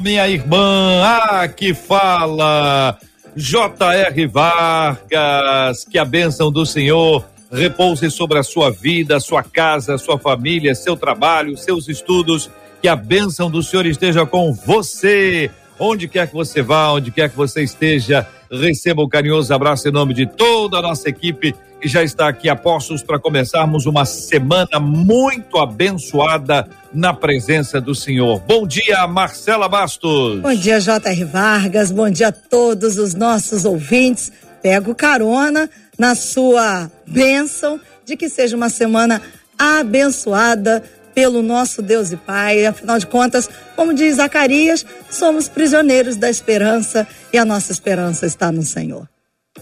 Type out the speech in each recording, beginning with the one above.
minha irmã. Ah, que fala. J.R. Vargas. Que a bênção do Senhor repouse sobre a sua vida, sua casa, sua família, seu trabalho, seus estudos. Que a bênção do Senhor esteja com você. Onde quer que você vá, onde quer que você esteja, receba um carinhoso abraço em nome de toda a nossa equipe que já está aqui a postos para começarmos uma semana muito abençoada na presença do Senhor. Bom dia, Marcela Bastos. Bom dia, J.R. Vargas. Bom dia a todos os nossos ouvintes. Pego carona na sua bênção de que seja uma semana abençoada pelo nosso Deus e Pai. Afinal de contas, como diz Zacarias, somos prisioneiros da esperança e a nossa esperança está no Senhor.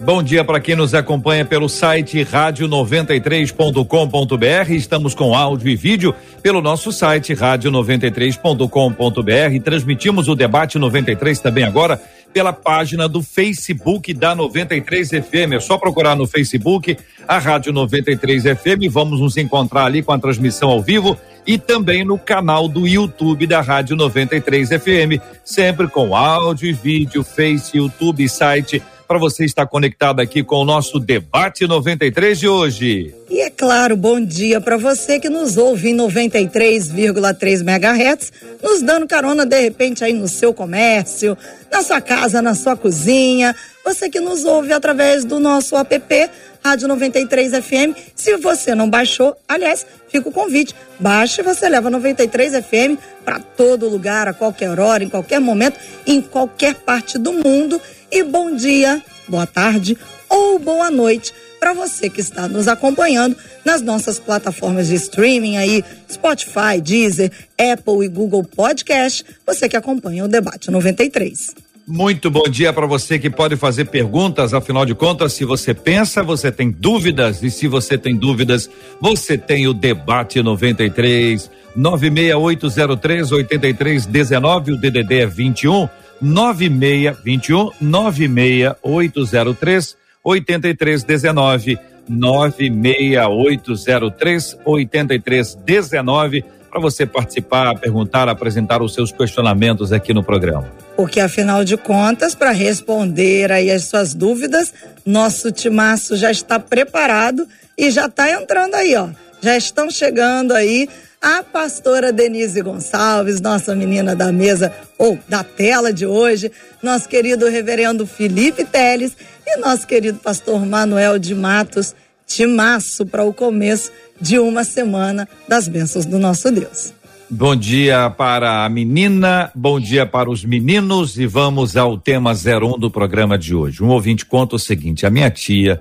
Bom dia para quem nos acompanha pelo site rádio93.com.br. Estamos com áudio e vídeo pelo nosso site rádio93.com.br. Transmitimos o debate 93 também agora pela página do Facebook da 93 FM. É só procurar no Facebook a Rádio 93 FM. Vamos nos encontrar ali com a transmissão ao vivo e também no canal do YouTube da Rádio 93 FM, sempre com áudio e vídeo, Face, YouTube, site para você estar conectado aqui com o nosso debate 93 de hoje. E é claro, bom dia para você que nos ouve em 93,3 MHz, nos dando carona de repente aí no seu comércio, na sua casa, na sua cozinha. Você que nos ouve através do nosso app Rádio 93 FM. Se você não baixou, aliás, fica o convite. Baixe e você leva 93 FM para todo lugar, a qualquer hora, em qualquer momento, em qualquer parte do mundo. E bom dia, boa tarde ou boa noite para você que está nos acompanhando nas nossas plataformas de streaming aí, Spotify, Deezer, Apple e Google Podcast. Você que acompanha o debate 93. Muito bom dia para você que pode fazer perguntas, afinal de contas, se você pensa, você tem dúvidas, e se você tem dúvidas, você tem o debate 93 96803 8319, o DDD é 21 9621 96803 8319 96803 8319 para você participar, perguntar, apresentar os seus questionamentos aqui no programa. Porque afinal de contas, para responder aí as suas dúvidas, nosso timaço já está preparado e já está entrando aí, ó. Já estão chegando aí a pastora Denise Gonçalves, nossa menina da mesa ou da tela de hoje, nosso querido reverendo Felipe Teles e nosso querido pastor Manuel de Matos, timaço para o começo de uma semana das bênçãos do nosso Deus. Bom dia para a menina, bom dia para os meninos e vamos ao tema 01 do programa de hoje. Um ouvinte conta o seguinte: a minha tia,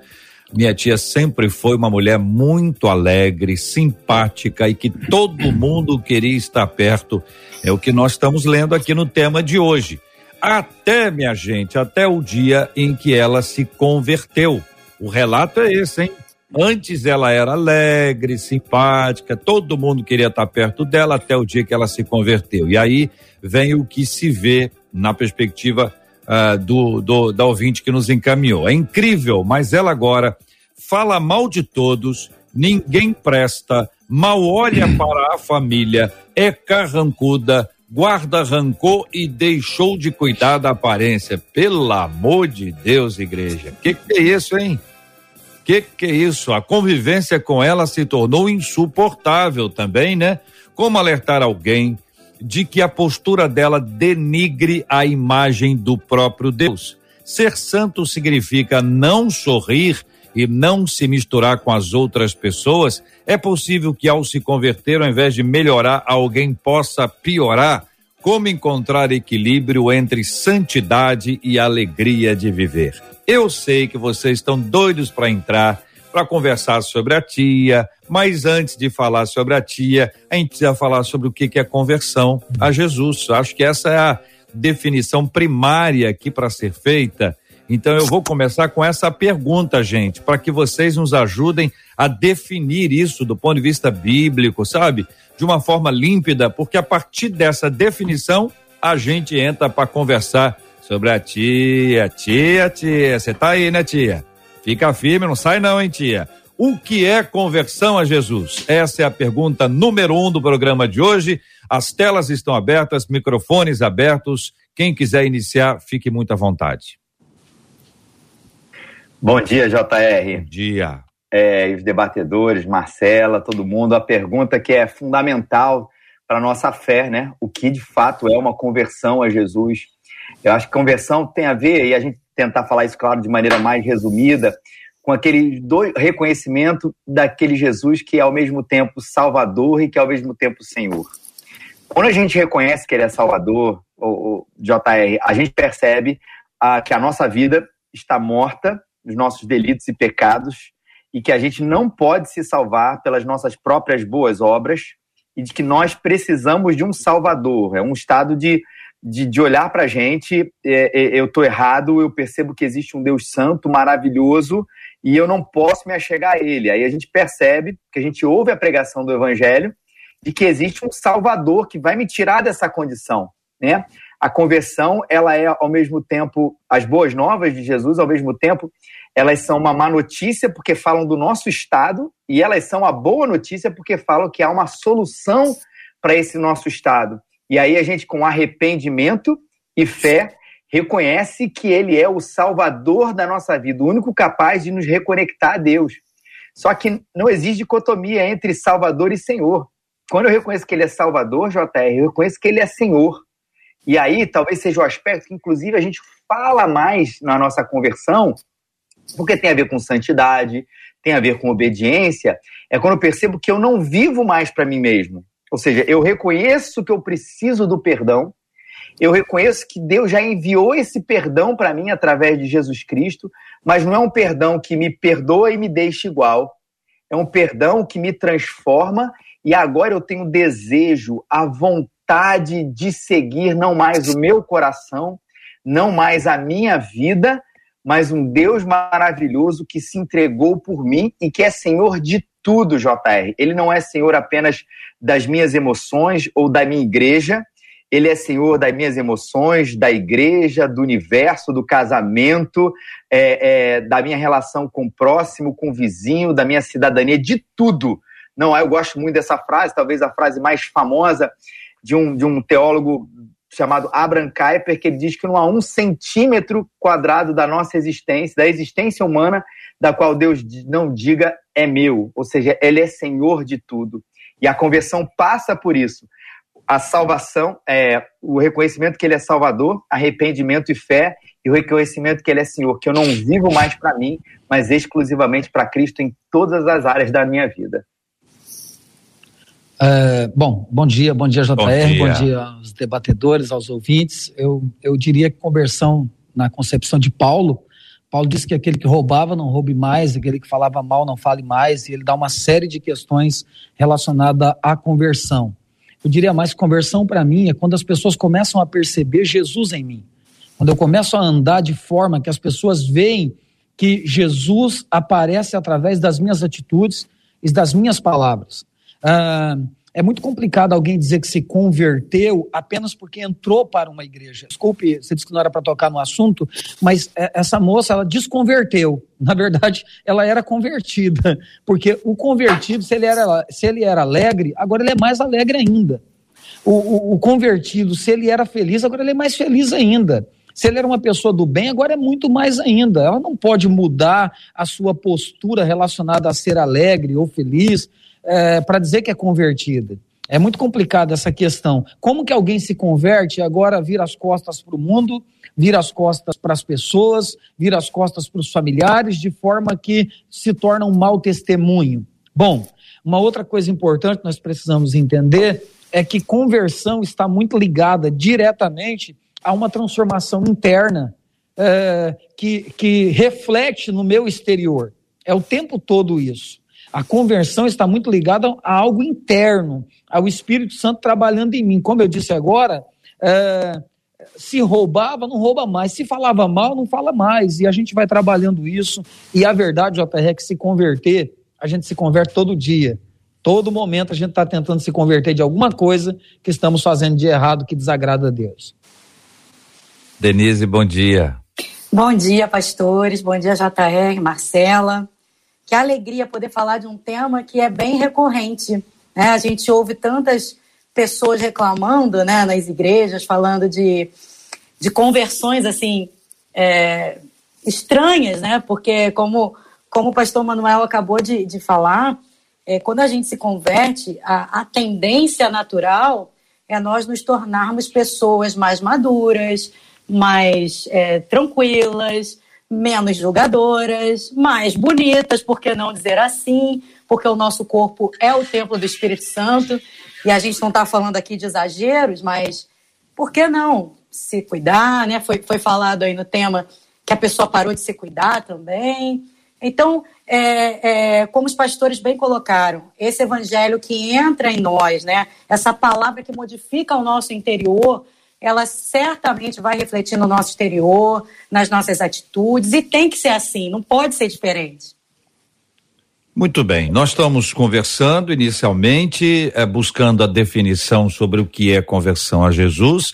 minha tia sempre foi uma mulher muito alegre, simpática e que todo mundo queria estar perto. É o que nós estamos lendo aqui no tema de hoje. Até, minha gente, até o dia em que ela se converteu. O relato é esse, hein? Antes ela era alegre, simpática, todo mundo queria estar perto dela até o dia que ela se converteu. E aí vem o que se vê na perspectiva uh, do, do, da ouvinte que nos encaminhou. É incrível, mas ela agora fala mal de todos, ninguém presta, mal olha para a família, é carrancuda, guarda rancor e deixou de cuidar da aparência. Pelo amor de Deus, igreja. Que que é isso, hein? Que que é isso? A convivência com ela se tornou insuportável também, né? Como alertar alguém de que a postura dela denigre a imagem do próprio Deus? Ser santo significa não sorrir e não se misturar com as outras pessoas. É possível que ao se converter, ao invés de melhorar, alguém possa piorar? Como encontrar equilíbrio entre santidade e alegria de viver? Eu sei que vocês estão doidos para entrar, para conversar sobre a tia, mas antes de falar sobre a tia, a gente precisa falar sobre o que é conversão a Jesus. Acho que essa é a definição primária aqui para ser feita. Então eu vou começar com essa pergunta, gente, para que vocês nos ajudem a definir isso do ponto de vista bíblico, sabe? De uma forma límpida, porque a partir dessa definição a gente entra para conversar sobre a tia, tia, tia. Você tá aí, né, tia? Fica firme, não sai não, hein, tia? O que é conversão a Jesus? Essa é a pergunta número um do programa de hoje. As telas estão abertas, microfones abertos. Quem quiser iniciar, fique muito à vontade. Bom dia, JR. Bom dia. É, os debatedores, Marcela, todo mundo. A pergunta que é fundamental para a nossa fé, né? O que de fato é uma conversão a Jesus? Eu acho que conversão tem a ver, e a gente tentar falar isso, claro, de maneira mais resumida, com aquele reconhecimento daquele Jesus que é ao mesmo tempo Salvador e que é ao mesmo tempo Senhor. Quando a gente reconhece que Ele é Salvador, o, JR, a gente percebe ah, que a nossa vida está morta, os nossos delitos e pecados, e que a gente não pode se salvar pelas nossas próprias boas obras, e de que nós precisamos de um Salvador. É um estado de, de, de olhar para a gente, é, é, eu estou errado, eu percebo que existe um Deus santo, maravilhoso, e eu não posso me achegar a ele. Aí a gente percebe que a gente ouve a pregação do evangelho de que existe um salvador que vai me tirar dessa condição, né? A conversão, ela é ao mesmo tempo as boas novas de Jesus, ao mesmo tempo elas são uma má notícia porque falam do nosso estado e elas são a boa notícia porque falam que há uma solução para esse nosso estado. E aí a gente com arrependimento e fé reconhece que ele é o salvador da nossa vida, o único capaz de nos reconectar a Deus. Só que não existe dicotomia entre salvador e senhor. Quando eu reconheço que ele é salvador, JR, eu reconheço que ele é senhor. E aí, talvez seja o aspecto que, inclusive, a gente fala mais na nossa conversão, porque tem a ver com santidade, tem a ver com obediência, é quando eu percebo que eu não vivo mais para mim mesmo. Ou seja, eu reconheço que eu preciso do perdão, eu reconheço que Deus já enviou esse perdão para mim através de Jesus Cristo, mas não é um perdão que me perdoa e me deixa igual. É um perdão que me transforma e agora eu tenho desejo, a vontade de seguir não mais o meu coração, não mais a minha vida, mas um Deus maravilhoso que se entregou por mim e que é Senhor de tudo, JR. Ele não é Senhor apenas das minhas emoções ou da minha igreja, ele é senhor das minhas emoções, da igreja, do universo, do casamento, é, é, da minha relação com o próximo, com o vizinho, da minha cidadania, de tudo. Não, eu gosto muito dessa frase, talvez a frase mais famosa de um, de um teólogo chamado Abraham Kuyper, que ele diz que não há um centímetro quadrado da nossa existência, da existência humana, da qual Deus não diga é meu. Ou seja, ele é senhor de tudo. E a conversão passa por isso a salvação, é, o reconhecimento que Ele é Salvador, arrependimento e fé, e o reconhecimento que Ele é Senhor, que eu não vivo mais para mim, mas exclusivamente para Cristo em todas as áreas da minha vida. Uh, bom, bom dia, bom dia JR, bom dia. bom dia aos debatedores, aos ouvintes. Eu, eu diria que conversão na concepção de Paulo, Paulo disse que aquele que roubava não roube mais, aquele que falava mal não fale mais, e ele dá uma série de questões relacionadas à conversão. Eu diria mais, conversão para mim é quando as pessoas começam a perceber Jesus em mim. Quando eu começo a andar de forma que as pessoas veem que Jesus aparece através das minhas atitudes e das minhas palavras. Ah, é muito complicado alguém dizer que se converteu apenas porque entrou para uma igreja. Desculpe, você disse que não era para tocar no assunto, mas é, essa moça, ela desconverteu. Na verdade, ela era convertida, porque o convertido, se ele era, se ele era alegre, agora ele é mais alegre ainda. O, o, o convertido, se ele era feliz, agora ele é mais feliz ainda. Se ele era uma pessoa do bem, agora é muito mais ainda. Ela não pode mudar a sua postura relacionada a ser alegre ou feliz é, para dizer que é convertida. É muito complicado essa questão. Como que alguém se converte e agora vira as costas para o mundo, vira as costas para as pessoas, vira as costas para os familiares, de forma que se torna um mau testemunho? Bom, uma outra coisa importante que nós precisamos entender é que conversão está muito ligada diretamente a uma transformação interna é, que, que reflete no meu exterior. É o tempo todo isso. A conversão está muito ligada a algo interno, ao Espírito Santo trabalhando em mim. Como eu disse agora, é, se roubava, não rouba mais. Se falava mal, não fala mais. E a gente vai trabalhando isso. E a verdade, JR, é que se converter, a gente se converte todo dia. Todo momento a gente está tentando se converter de alguma coisa que estamos fazendo de errado que desagrada a Deus. Denise, bom dia. Bom dia, pastores. Bom dia, JR, Marcela. Que alegria poder falar de um tema que é bem recorrente. Né? A gente ouve tantas pessoas reclamando né, nas igrejas, falando de, de conversões assim é, estranhas, né? Porque, como, como o pastor Manuel acabou de, de falar, é, quando a gente se converte, a, a tendência natural é nós nos tornarmos pessoas mais maduras, mais é, tranquilas, menos julgadoras, mais bonitas, por que não dizer assim? Porque o nosso corpo é o templo do Espírito Santo e a gente não está falando aqui de exageros, mas por que não se cuidar, né? Foi, foi falado aí no tema que a pessoa parou de se cuidar também. Então, é, é, como os pastores bem colocaram, esse evangelho que entra em nós, né? Essa palavra que modifica o nosso interior, ela certamente vai refletir no nosso exterior, nas nossas atitudes, e tem que ser assim, não pode ser diferente. Muito bem, nós estamos conversando inicialmente, é, buscando a definição sobre o que é conversão a Jesus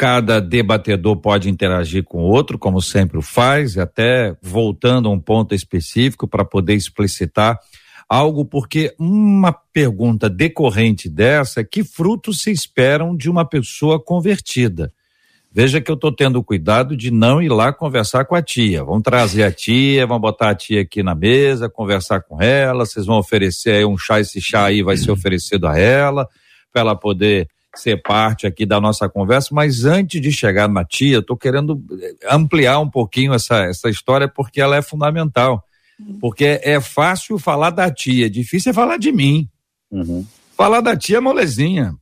cada debatedor pode interagir com o outro, como sempre o faz, até voltando a um ponto específico para poder explicitar algo, porque uma pergunta decorrente dessa é que frutos se esperam de uma pessoa convertida? Veja que eu estou tendo cuidado de não ir lá conversar com a tia. Vamos trazer a tia, vamos botar a tia aqui na mesa, conversar com ela. Vocês vão oferecer aí um chá, esse chá aí vai ser oferecido a ela, para ela poder ser parte aqui da nossa conversa, mas antes de chegar na tia, estou querendo eh, ampliar um pouquinho essa, essa história porque ela é fundamental. Porque é fácil falar da tia, difícil é falar de mim. Uhum. Falar da tia é molezinha.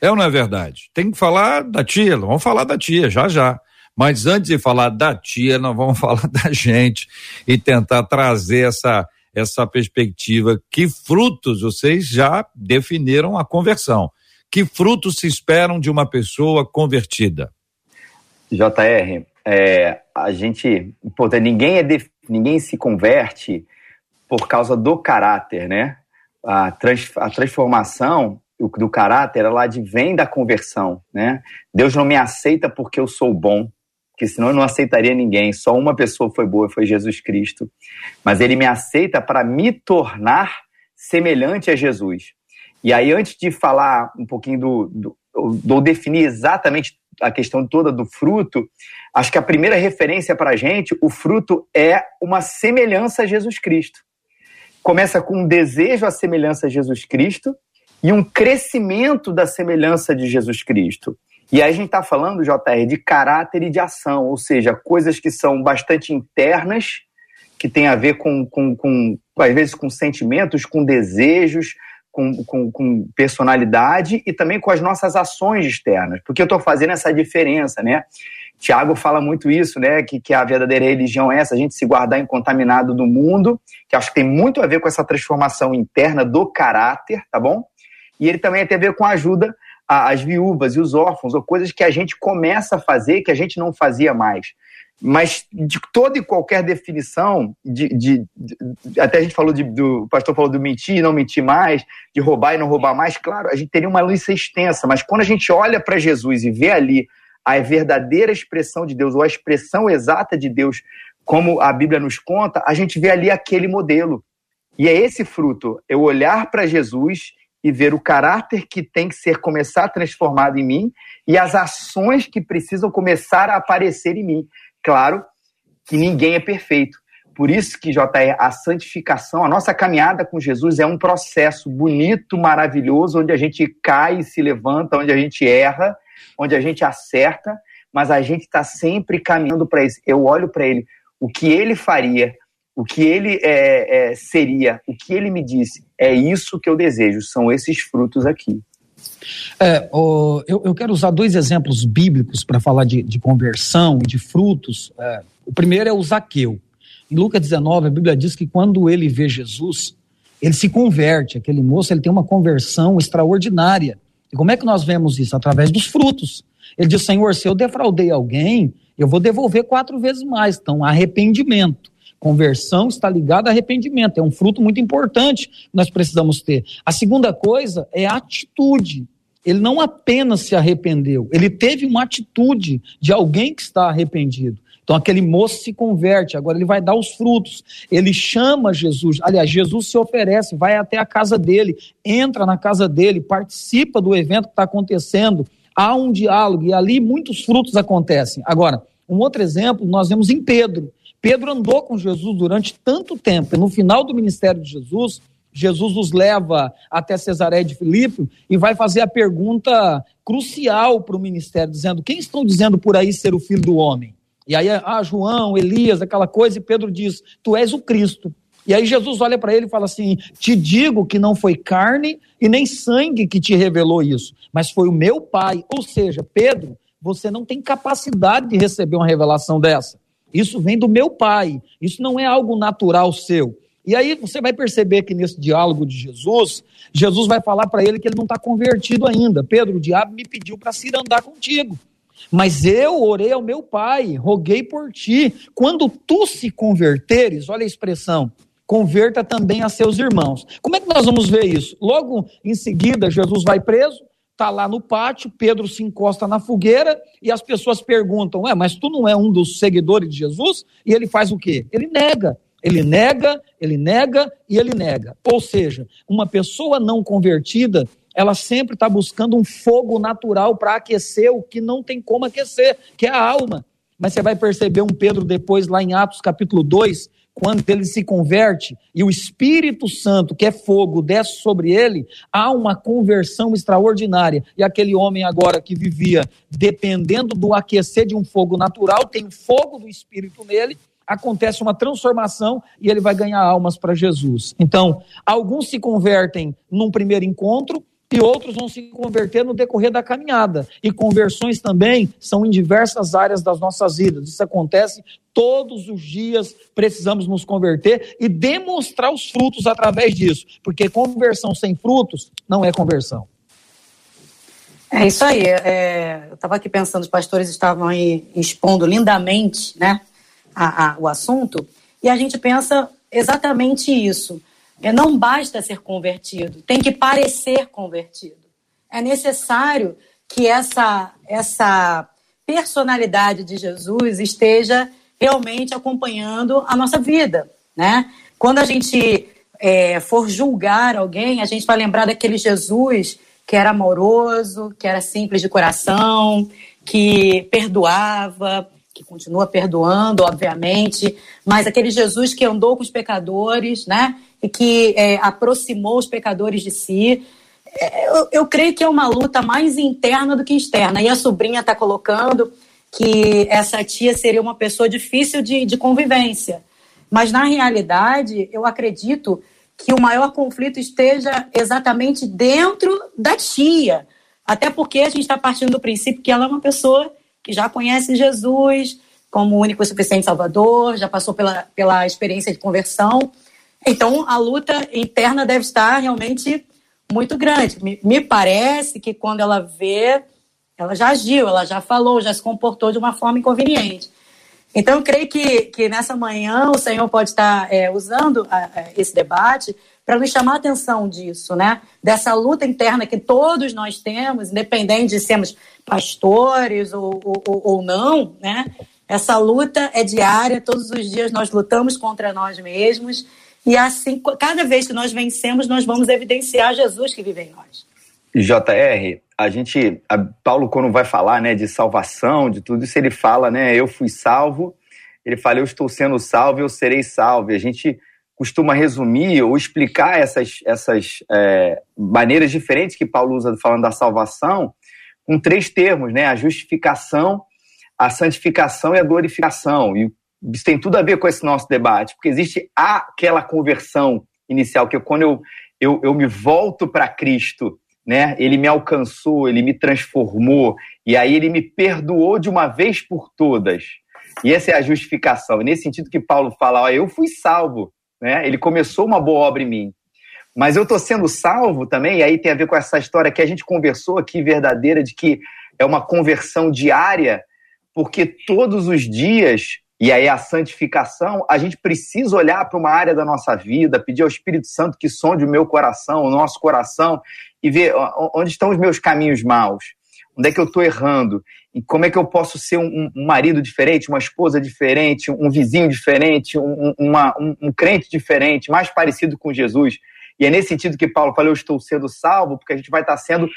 É ou não é verdade? Tem que falar da tia, vamos falar da tia, já já. Mas antes de falar da tia, nós vamos falar da gente e tentar trazer essa, essa perspectiva. Que frutos vocês já definiram a conversão? Que frutos se esperam de uma pessoa convertida? JR, é, a gente, pô, ninguém, é def, ninguém se converte por causa do caráter, né? A, trans, a transformação do caráter, ela advém da conversão, né? Deus não me aceita porque eu sou bom, porque senão eu não aceitaria ninguém. Só uma pessoa foi boa, foi Jesus Cristo. Mas ele me aceita para me tornar semelhante a Jesus. E aí, antes de falar um pouquinho do, do, do definir exatamente a questão toda do fruto, acho que a primeira referência para a gente, o fruto é uma semelhança a Jesus Cristo. Começa com um desejo à semelhança a Jesus Cristo e um crescimento da semelhança de Jesus Cristo. E aí a gente está falando, JR, de caráter e de ação, ou seja, coisas que são bastante internas, que tem a ver com, com, com às vezes, com sentimentos, com desejos, com, com, com personalidade e também com as nossas ações externas. Porque eu estou fazendo essa diferença, né? Tiago fala muito isso, né? Que, que a verdadeira religião é essa, a gente se guardar incontaminado do mundo, que acho que tem muito a ver com essa transformação interna do caráter, tá bom? E ele também tem a ver com a ajuda às viúvas e os órfãos, ou coisas que a gente começa a fazer que a gente não fazia mais. Mas de toda e qualquer definição, de, de, de até a gente falou de, do o pastor falou do mentir e não mentir mais, de roubar e não roubar mais, claro, a gente teria uma lista extensa, mas quando a gente olha para Jesus e vê ali a verdadeira expressão de Deus, ou a expressão exata de Deus, como a Bíblia nos conta, a gente vê ali aquele modelo. E é esse fruto, eu olhar para Jesus e ver o caráter que tem que ser começar transformado em mim e as ações que precisam começar a aparecer em mim. Claro que ninguém é perfeito. Por isso que, JR, a santificação, a nossa caminhada com Jesus é um processo bonito, maravilhoso, onde a gente cai e se levanta, onde a gente erra, onde a gente acerta, mas a gente está sempre caminhando para isso. Eu olho para ele, o que ele faria, o que ele é, é, seria, o que ele me disse, é isso que eu desejo, são esses frutos aqui. É, eu, eu, quero usar dois exemplos bíblicos para falar de, de, conversão e de frutos. É, o primeiro é o Zaqueu. Em Lucas 19, a Bíblia diz que quando ele vê Jesus, ele se converte. Aquele moço ele tem uma conversão extraordinária. E como é que nós vemos isso? Através dos frutos. Ele diz: Senhor, se eu defraudei alguém, eu vou devolver quatro vezes mais. Então, arrependimento. Conversão está ligada a arrependimento, é um fruto muito importante que nós precisamos ter. A segunda coisa é atitude. Ele não apenas se arrependeu, ele teve uma atitude de alguém que está arrependido. Então aquele moço se converte, agora ele vai dar os frutos. Ele chama Jesus, aliás, Jesus se oferece, vai até a casa dele, entra na casa dele, participa do evento que está acontecendo. Há um diálogo e ali muitos frutos acontecem. Agora, um outro exemplo nós vemos em Pedro. Pedro andou com Jesus durante tanto tempo, e no final do ministério de Jesus, Jesus os leva até Cesaré de Filipe e vai fazer a pergunta crucial para o ministério, dizendo: Quem estão dizendo por aí ser o filho do homem? E aí, ah, João, Elias, aquela coisa, e Pedro diz: Tu és o Cristo. E aí Jesus olha para ele e fala assim: Te digo que não foi carne e nem sangue que te revelou isso, mas foi o meu Pai. Ou seja, Pedro, você não tem capacidade de receber uma revelação dessa. Isso vem do meu pai. Isso não é algo natural seu. E aí você vai perceber que nesse diálogo de Jesus, Jesus vai falar para ele que ele não está convertido ainda. Pedro, o diabo me pediu para ir andar contigo. Mas eu orei ao meu pai, roguei por ti. Quando tu se converteres, olha a expressão, converta também a seus irmãos. Como é que nós vamos ver isso? Logo em seguida, Jesus vai preso, está lá no pátio, Pedro se encosta na fogueira e as pessoas perguntam: Ué, mas tu não é um dos seguidores de Jesus? E ele faz o quê? Ele nega. Ele nega, ele nega e ele nega. Ou seja, uma pessoa não convertida, ela sempre está buscando um fogo natural para aquecer o que não tem como aquecer, que é a alma. Mas você vai perceber um Pedro depois, lá em Atos capítulo 2, quando ele se converte e o Espírito Santo, que é fogo, desce sobre ele, há uma conversão extraordinária. E aquele homem agora que vivia dependendo do aquecer de um fogo natural, tem fogo do Espírito nele, acontece uma transformação e ele vai ganhar almas para Jesus. Então, alguns se convertem num primeiro encontro, e outros vão se converter no decorrer da caminhada. E conversões também são em diversas áreas das nossas vidas. Isso acontece todos os dias, precisamos nos converter e demonstrar os frutos através disso, porque conversão sem frutos não é conversão. É isso aí. É, eu estava aqui pensando, os pastores estavam aí expondo lindamente né, a, a, o assunto, e a gente pensa exatamente isso. É, não basta ser convertido, tem que parecer convertido. É necessário que essa, essa personalidade de Jesus esteja realmente acompanhando a nossa vida, né? Quando a gente é, for julgar alguém, a gente vai lembrar daquele Jesus que era amoroso, que era simples de coração, que perdoava, que continua perdoando, obviamente, mas aquele Jesus que andou com os pecadores, né? Que é, aproximou os pecadores de si. É, eu, eu, creio que é uma luta mais interna do que externa. E a sobrinha está colocando que essa tia seria uma pessoa difícil de, de convivência. Mas, na realidade, eu acredito que o maior conflito esteja exatamente dentro da tia. Até porque a gente está partindo do princípio que ela é uma pessoa que já conhece Jesus como único e suficiente Salvador, já passou pela, pela experiência de conversão. Então, a luta interna deve estar realmente muito grande. Me, me, parece que quando ela vê, ela já agiu, ela já falou, já se comportou de uma forma inconveniente. Então, eu creio que, que nessa manhã o Senhor pode estar é, usando a, a, esse debate para nos chamar a atenção disso, né? Dessa luta interna que todos nós temos, independente de sermos pastores ou, ou, ou não, né? Essa luta é diária, todos os dias nós lutamos contra nós mesmos e assim, cada vez que nós vencemos, nós vamos evidenciar Jesus que vive em nós. JR, a gente, a Paulo quando vai falar, né, de salvação, de tudo isso, ele fala, né, eu fui salvo, ele fala, eu estou sendo salvo, eu serei salvo. E a gente costuma resumir ou explicar essas, essas é, maneiras diferentes que Paulo usa falando da salvação com três termos, né, a justificação, a santificação e a glorificação. E isso tem tudo a ver com esse nosso debate, porque existe aquela conversão inicial, que quando eu, eu, eu me volto para Cristo, né? Ele me alcançou, ele me transformou, e aí ele me perdoou de uma vez por todas. E essa é a justificação. Nesse sentido que Paulo fala, ó, eu fui salvo, né? Ele começou uma boa obra em mim. Mas eu estou sendo salvo também, e aí tem a ver com essa história que a gente conversou aqui, verdadeira, de que é uma conversão diária, porque todos os dias, e aí a santificação, a gente precisa olhar para uma área da nossa vida, pedir ao Espírito Santo que sonde o meu coração, o nosso coração, e ver onde estão os meus caminhos maus, onde é que eu estou errando, e como é que eu posso ser um, um, marido diferente, uma esposa diferente, um vizinho diferente, um, uma, um, um crente diferente, mais parecido com Jesus. E é nesse sentido que Paulo fala: eu estou sendo salvo, porque a gente vai estar sendo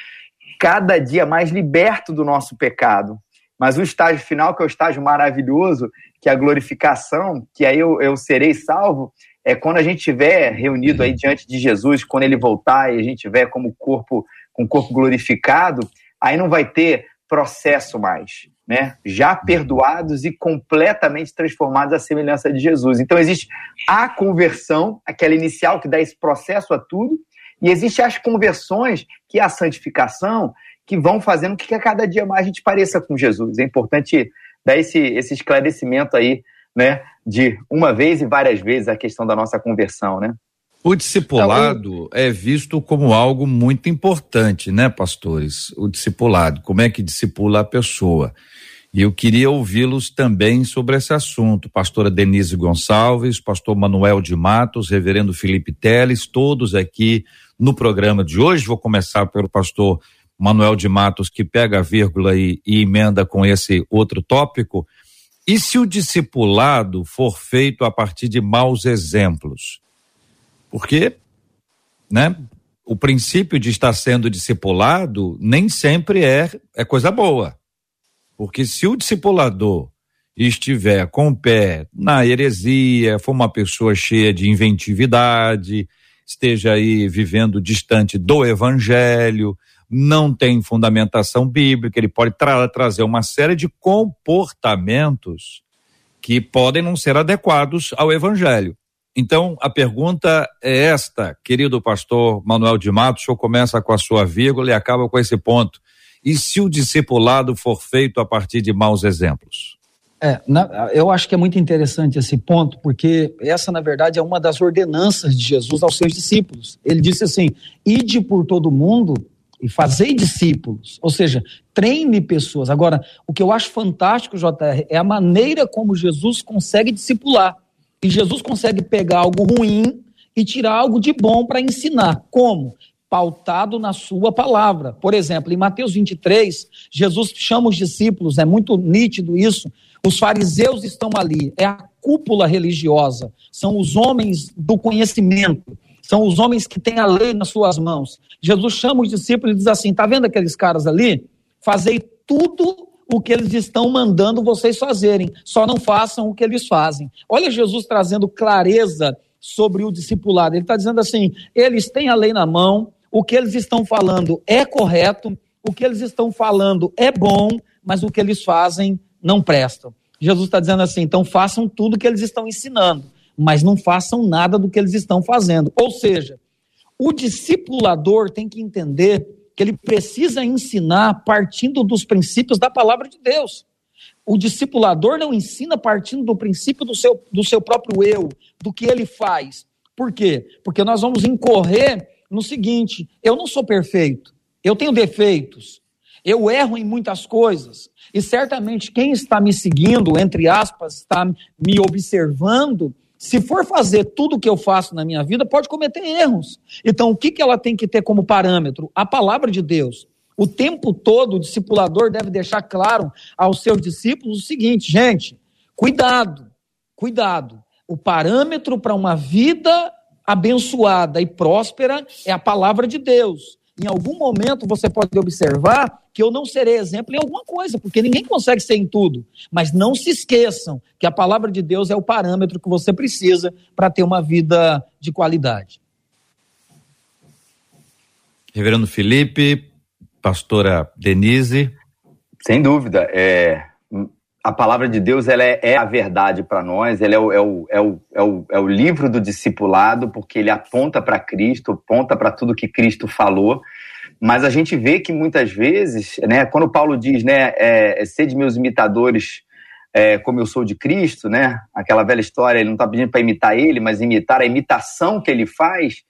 cada dia mais liberto do nosso pecado. Mas o estágio final, que é o estágio maravilhoso, que é a glorificação, que aí eu, eu serei salvo, é quando a gente estiver reunido aí diante de Jesus, quando ele voltar e a gente estiver como corpo, com o corpo glorificado, aí não vai ter processo mais, né? Já perdoados e completamente transformados à semelhança de Jesus. Então existe a conversão, aquela inicial que dá esse processo a tudo, e existe as conversões, que é a santificação, que vão fazendo que a cada dia mais a gente pareça com Jesus. É importante dar esse, esse esclarecimento aí, né? De uma vez e várias vezes a questão da nossa conversão, né? O discipulado é visto como algo muito importante, né, pastores? O discipulado, como é que discipula a pessoa? E eu queria ouvi-los também sobre esse assunto. Pastora Denise Gonçalves, pastor Manuel de Matos, reverendo Felipe Teles, todos aqui no programa de hoje. Vou começar pelo pastor Manuel de Matos, que pega a vírgula e, e emenda com esse outro tópico. E se o discipulado for feito a partir de maus exemplos? Porque, né, o princípio de estar sendo discipulado nem sempre é, é coisa boa. Porque se o discipulador estiver com o pé na heresia, for uma pessoa cheia de inventividade, esteja aí vivendo distante do evangelho, não tem fundamentação bíblica, ele pode tra trazer uma série de comportamentos que podem não ser adequados ao evangelho. Então, a pergunta é esta, querido pastor Manuel de Matos, o senhor começa com a sua vírgula e acaba com esse ponto. E se o discipulado for feito a partir de maus exemplos? É, na, eu acho que é muito interessante esse ponto, porque essa, na verdade, é uma das ordenanças de Jesus aos seus discípulos. Ele disse assim: ide por todo mundo e fazei discípulos, ou seja, treine pessoas. Agora, o que eu acho fantástico, JR, é a maneira como Jesus consegue discipular. E Jesus consegue pegar algo ruim e tirar algo de bom para ensinar. Como? Pautado na sua palavra. Por exemplo, em Mateus 23, Jesus chama os discípulos, é muito nítido isso. Os fariseus estão ali, é a cúpula religiosa, são os homens do conhecimento, são os homens que têm a lei nas suas mãos. Jesus chama os discípulos e diz assim: está vendo aqueles caras ali? Fazei tudo o que eles estão mandando vocês fazerem, só não façam o que eles fazem. Olha Jesus trazendo clareza sobre o discipulado. Ele está dizendo assim: eles têm a lei na mão, o que eles estão falando é correto, o que eles estão falando é bom, mas o que eles fazem não presta. Jesus está dizendo assim: então façam tudo o que eles estão ensinando, mas não façam nada do que eles estão fazendo. Ou seja, o discipulador tem que entender que ele precisa ensinar partindo dos princípios da palavra de Deus. O discipulador não ensina partindo do princípio do seu, do seu próprio eu, do que ele faz. Por quê? Porque nós vamos incorrer no seguinte: eu não sou perfeito, eu tenho defeitos, eu erro em muitas coisas, e certamente quem está me seguindo, entre aspas, está me observando, se for fazer tudo o que eu faço na minha vida, pode cometer erros. Então, o que, que ela tem que ter como parâmetro? A palavra de Deus. O tempo todo, o discipulador deve deixar claro aos seus discípulos o seguinte: gente, cuidado, cuidado. O parâmetro para uma vida abençoada e próspera é a palavra de Deus em algum momento você pode observar que eu não serei exemplo em alguma coisa, porque ninguém consegue ser em tudo. Mas não se esqueçam que a palavra de Deus é o parâmetro que você precisa para ter uma vida de qualidade. Reverendo Felipe, pastora Denise. Sem dúvida. É, a palavra de Deus ela é, é a verdade para nós, ela é o, é, o, é, o, é, o, é o livro do discipulado, porque ele aponta para Cristo, aponta para tudo que Cristo falou. Mas a gente vê que muitas vezes, né, quando Paulo diz, né, é, é meus imitadores, é, como eu sou de Cristo, né, aquela velha história, ele não está pedindo para imitar ele, mas imitar a imitação que ele faz.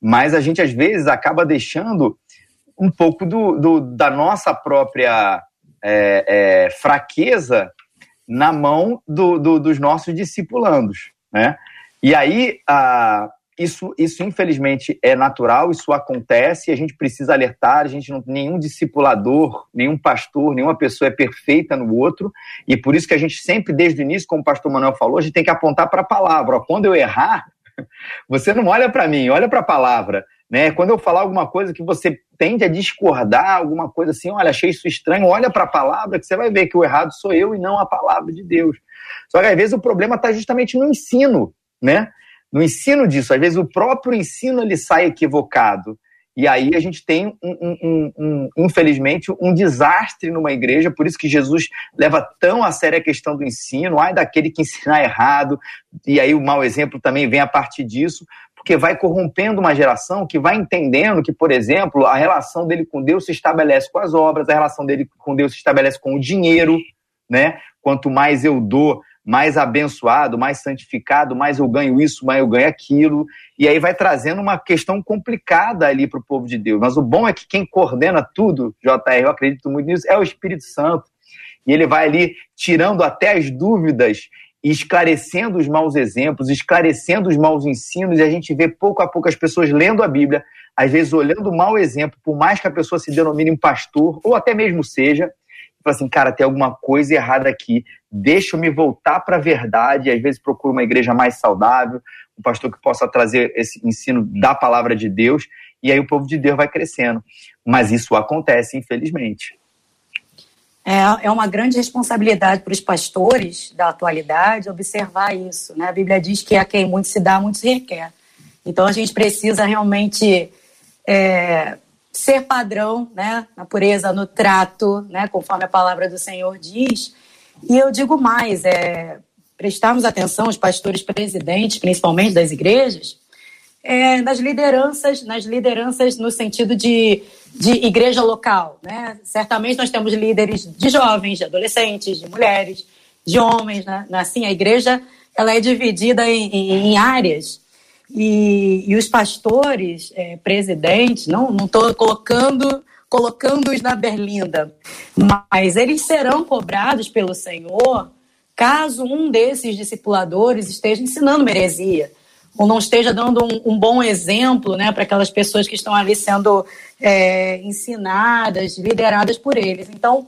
Mas a gente às vezes acaba deixando um pouco do, do da nossa própria é, é, fraqueza na mão do, do, dos nossos discipulandos, né? E aí, isso, isso infelizmente é natural, isso acontece, a gente precisa alertar, a gente não nenhum discipulador, nenhum pastor, nenhuma pessoa é perfeita no outro, e por isso que a gente sempre desde o início, como o pastor Manuel falou, a gente tem que apontar para a palavra. Quando eu errar, você não olha para mim, olha para a palavra. Né? Quando eu falar alguma coisa que você tende a discordar, alguma coisa assim, olha, achei isso estranho, olha para a palavra que você vai ver que o errado sou eu e não a palavra de Deus. Só que às vezes o problema está justamente no ensino, né? No ensino disso, às vezes o próprio ensino ele sai equivocado. E aí a gente tem, um, um, um, infelizmente, um desastre numa igreja, por isso que Jesus leva tão a sério a questão do ensino, ai daquele que ensinar errado, e aí o mau exemplo também vem a partir disso, porque vai corrompendo uma geração que vai entendendo que, por exemplo, a relação dele com Deus se estabelece com as obras, a relação dele com Deus se estabelece com o dinheiro, né? Quanto mais eu dou, mais abençoado, mais santificado, mais eu ganho isso, mais eu ganho aquilo. E aí vai trazendo uma questão complicada ali para o povo de Deus. Mas o bom é que quem coordena tudo, JR, eu acredito muito nisso, é o Espírito Santo. E ele vai ali tirando até as dúvidas esclarecendo os maus exemplos, esclarecendo os maus ensinos, e a gente vê pouco a pouco as pessoas lendo a Bíblia, às vezes olhando o mau exemplo, por mais que a pessoa se denomine um pastor, ou até mesmo seja, fala assim, cara, tem alguma coisa errada aqui, deixa eu me voltar para a verdade, às vezes procura uma igreja mais saudável, um pastor que possa trazer esse ensino da palavra de Deus, e aí o povo de Deus vai crescendo. Mas isso acontece, infelizmente. É, é uma grande responsabilidade para os pastores da atualidade observar isso. Né? A Bíblia diz que a quem muito se dá, muito se requer. Então a gente precisa realmente é, ser padrão né? na pureza, no trato, né? conforme a palavra do Senhor diz. E eu digo mais, é, prestarmos atenção, os pastores presidentes, principalmente das igrejas, é, nas lideranças, nas lideranças no sentido de, de igreja local. Né? Certamente nós temos líderes de jovens, de adolescentes, de mulheres, de homens. Né? Assim, a igreja ela é dividida em, em, em áreas. E, e, os pastores, é, presidentes, não estou colocando colocando-os na berlinda, mas eles serão cobrados pelo Senhor caso um desses discipuladores esteja ensinando heresia ou não esteja dando um, um bom exemplo né, para aquelas pessoas que estão ali sendo é, ensinadas, lideradas por eles. Então,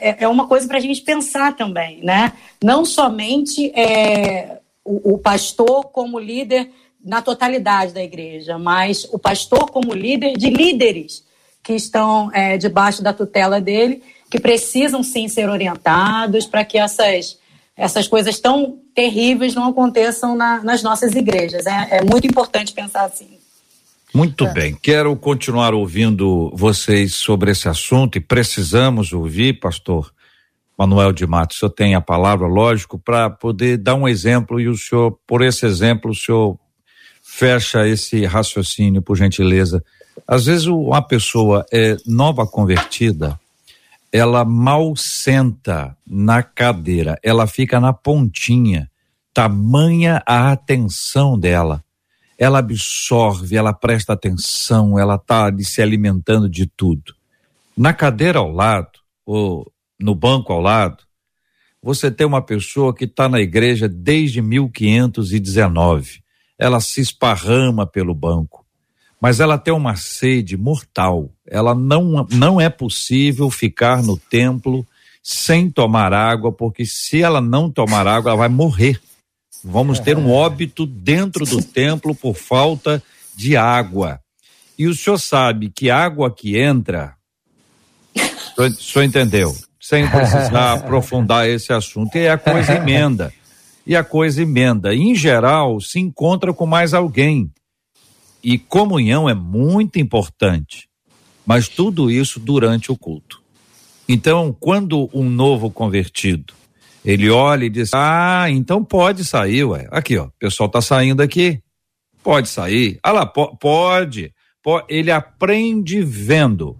é, é uma coisa para a gente pensar também, né? Não somente é, o, o pastor como líder na totalidade da igreja, mas o pastor como líder de líderes que estão é, debaixo da tutela dele, que precisam sim ser orientados para que essas essas coisas tão terríveis não aconteçam na, nas nossas igrejas. É, é, muito importante pensar assim. Muito é. bem, quero continuar ouvindo vocês sobre esse assunto e precisamos ouvir, pastor Manuel de Matos. O senhor tem a palavra, lógico, para poder dar um exemplo e o senhor, por esse exemplo, o senhor fecha esse raciocínio, por gentileza. Às vezes uma pessoa é nova convertida, ela mal senta na cadeira, ela fica na pontinha, tamanha a atenção dela. Ela absorve, ela presta atenção, ela está se alimentando de tudo. Na cadeira ao lado, ou no banco ao lado, você tem uma pessoa que está na igreja desde 1519. Ela se esparrama pelo banco mas ela tem uma sede mortal. Ela não, não é possível ficar no templo sem tomar água, porque se ela não tomar água, ela vai morrer. Vamos ter um óbito dentro do templo por falta de água. E o senhor sabe que água que entra. O senhor entendeu? Sem precisar aprofundar esse assunto. E a coisa emenda. E a coisa emenda. Em geral, se encontra com mais alguém e comunhão é muito importante, mas tudo isso durante o culto. Então, quando um novo convertido, ele olha e diz: "Ah, então pode sair, ué. Aqui, ó, o pessoal tá saindo aqui. Pode sair. Ah lá, po pode. pode. Ele aprende vendo.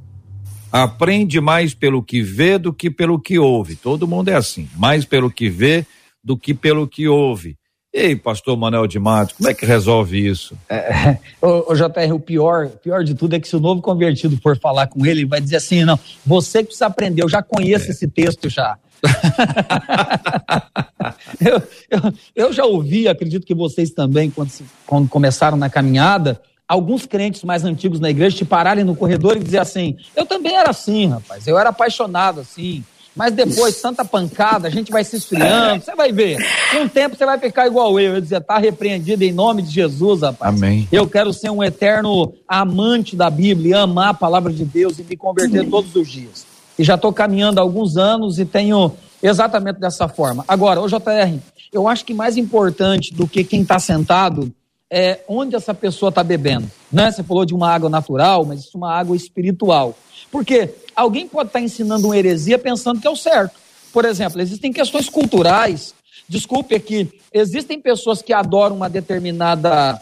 Aprende mais pelo que vê do que pelo que ouve. Todo mundo é assim, mais pelo que vê do que pelo que ouve. Ei, pastor Manuel de Matos, como é que resolve isso? É, o, o JR, o pior, pior de tudo é que se o novo convertido for falar com ele, ele vai dizer assim: não, você que precisa aprender, eu já conheço é. esse texto já. eu, eu, eu, já ouvi, acredito que vocês também, quando, quando começaram na caminhada, alguns crentes mais antigos na igreja te pararem no corredor e dizer assim: eu também era assim, rapaz, eu era apaixonado assim mas depois, tanta pancada, a gente vai se esfriando, você vai ver. Com o tempo você vai ficar igual eu. Eu dizia, tá repreendido em nome de Jesus, rapaz. Amém. Eu quero ser um eterno amante da Bíblia, amar a palavra de Deus e me converter Amém. todos os dias. E já estou caminhando há alguns anos e tenho exatamente dessa forma. Agora, ô JR, eu acho que mais importante do que quem está sentado é onde essa pessoa está bebendo. Né? Você falou de uma água natural, mas isso é uma água espiritual. Porque alguém pode estar ensinando uma heresia pensando que é o certo. Por exemplo, existem questões culturais. Desculpe aqui, existem pessoas que adoram uma determinada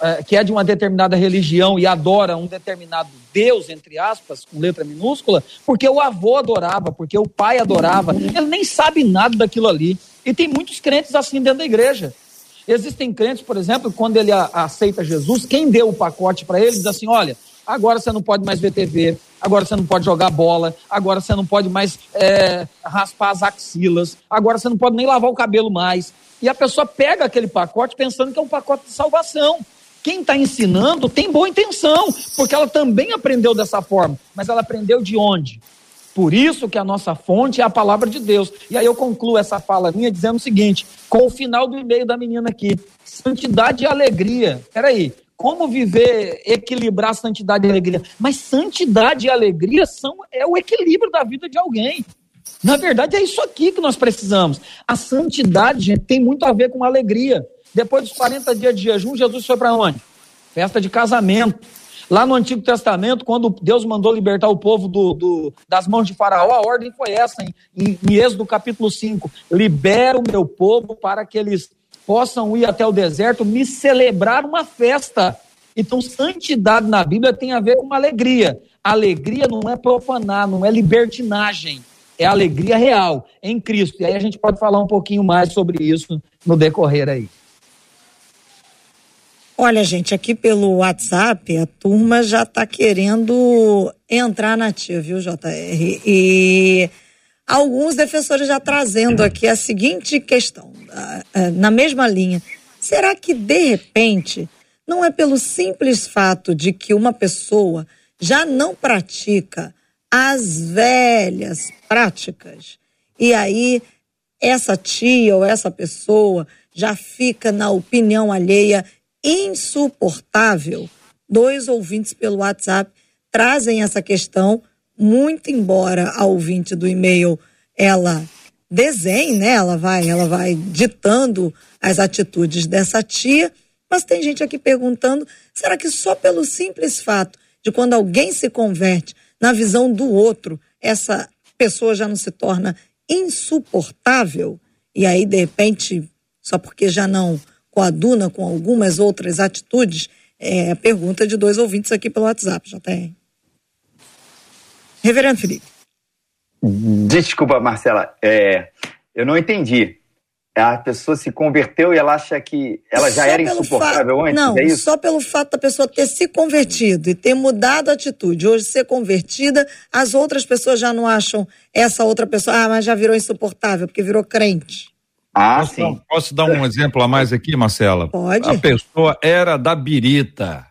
eh, que é de uma determinada religião e adora um determinado Deus, entre aspas, com letra minúscula, porque o avô adorava, porque o pai adorava, ele nem sabe nada daquilo ali. E tem muitos crentes assim dentro da igreja. Existem crentes, por exemplo, quando ele aceita Jesus, quem deu o pacote para ele diz assim: olha, agora você não pode mais ver TV, agora você não pode jogar bola, agora você não pode mais é, raspar as axilas, agora você não pode nem lavar o cabelo mais. E a pessoa pega aquele pacote pensando que é um pacote de salvação. Quem está ensinando tem boa intenção, porque ela também aprendeu dessa forma, mas ela aprendeu de onde? Por isso que a nossa fonte é a palavra de Deus. E aí eu concluo essa fala minha dizendo o seguinte, com o final do e-mail da menina aqui, santidade e alegria. Peraí, como viver, equilibrar santidade e alegria. Mas santidade e alegria são, é o equilíbrio da vida de alguém. Na verdade, é isso aqui que nós precisamos. A santidade, gente, tem muito a ver com alegria. Depois dos 40 dias de jejum, Jesus foi para onde? Festa de casamento. Lá no Antigo Testamento, quando Deus mandou libertar o povo do, do, das mãos de Faraó, a ordem foi essa, em, em, Êxodo capítulo 5: libera o meu povo para que eles possam ir até o deserto me celebrar uma festa. Então, santidade na Bíblia tem a ver com alegria. Alegria não é profanar, não é libertinagem. É alegria real em Cristo. E aí a gente pode falar um pouquinho mais sobre isso no decorrer aí. Olha, gente, aqui pelo WhatsApp, a turma já está querendo entrar na tia, viu, JR? E alguns defensores já trazendo aqui a seguinte questão, na mesma linha. Será que, de repente, não é pelo simples fato de que uma pessoa já não pratica as velhas práticas e aí essa tia ou essa pessoa já fica na opinião alheia insuportável? Dois ouvintes pelo WhatsApp trazem essa questão muito embora a ouvinte do e-mail ela desenhe, né? Ela vai, ela vai ditando as atitudes dessa tia, mas tem gente aqui perguntando, será que só pelo simples fato de quando alguém se converte na visão do outro, essa pessoa já não se torna insuportável? E aí, de repente, só porque já não coaduna com algumas outras atitudes, é a pergunta de dois ouvintes aqui pelo WhatsApp, já tem. Reverendo Felipe. Desculpa, Marcela, é, eu não entendi. A pessoa se converteu e ela acha que ela já só era insuportável fato, antes? Não, é só pelo fato da pessoa ter se convertido e ter mudado a atitude. Hoje, ser convertida, as outras pessoas já não acham essa outra pessoa, ah, mas já virou insuportável, porque virou crente. Ah, posso sim. Dar, posso dar um exemplo a mais aqui, Marcela? Pode. A pessoa era da birita.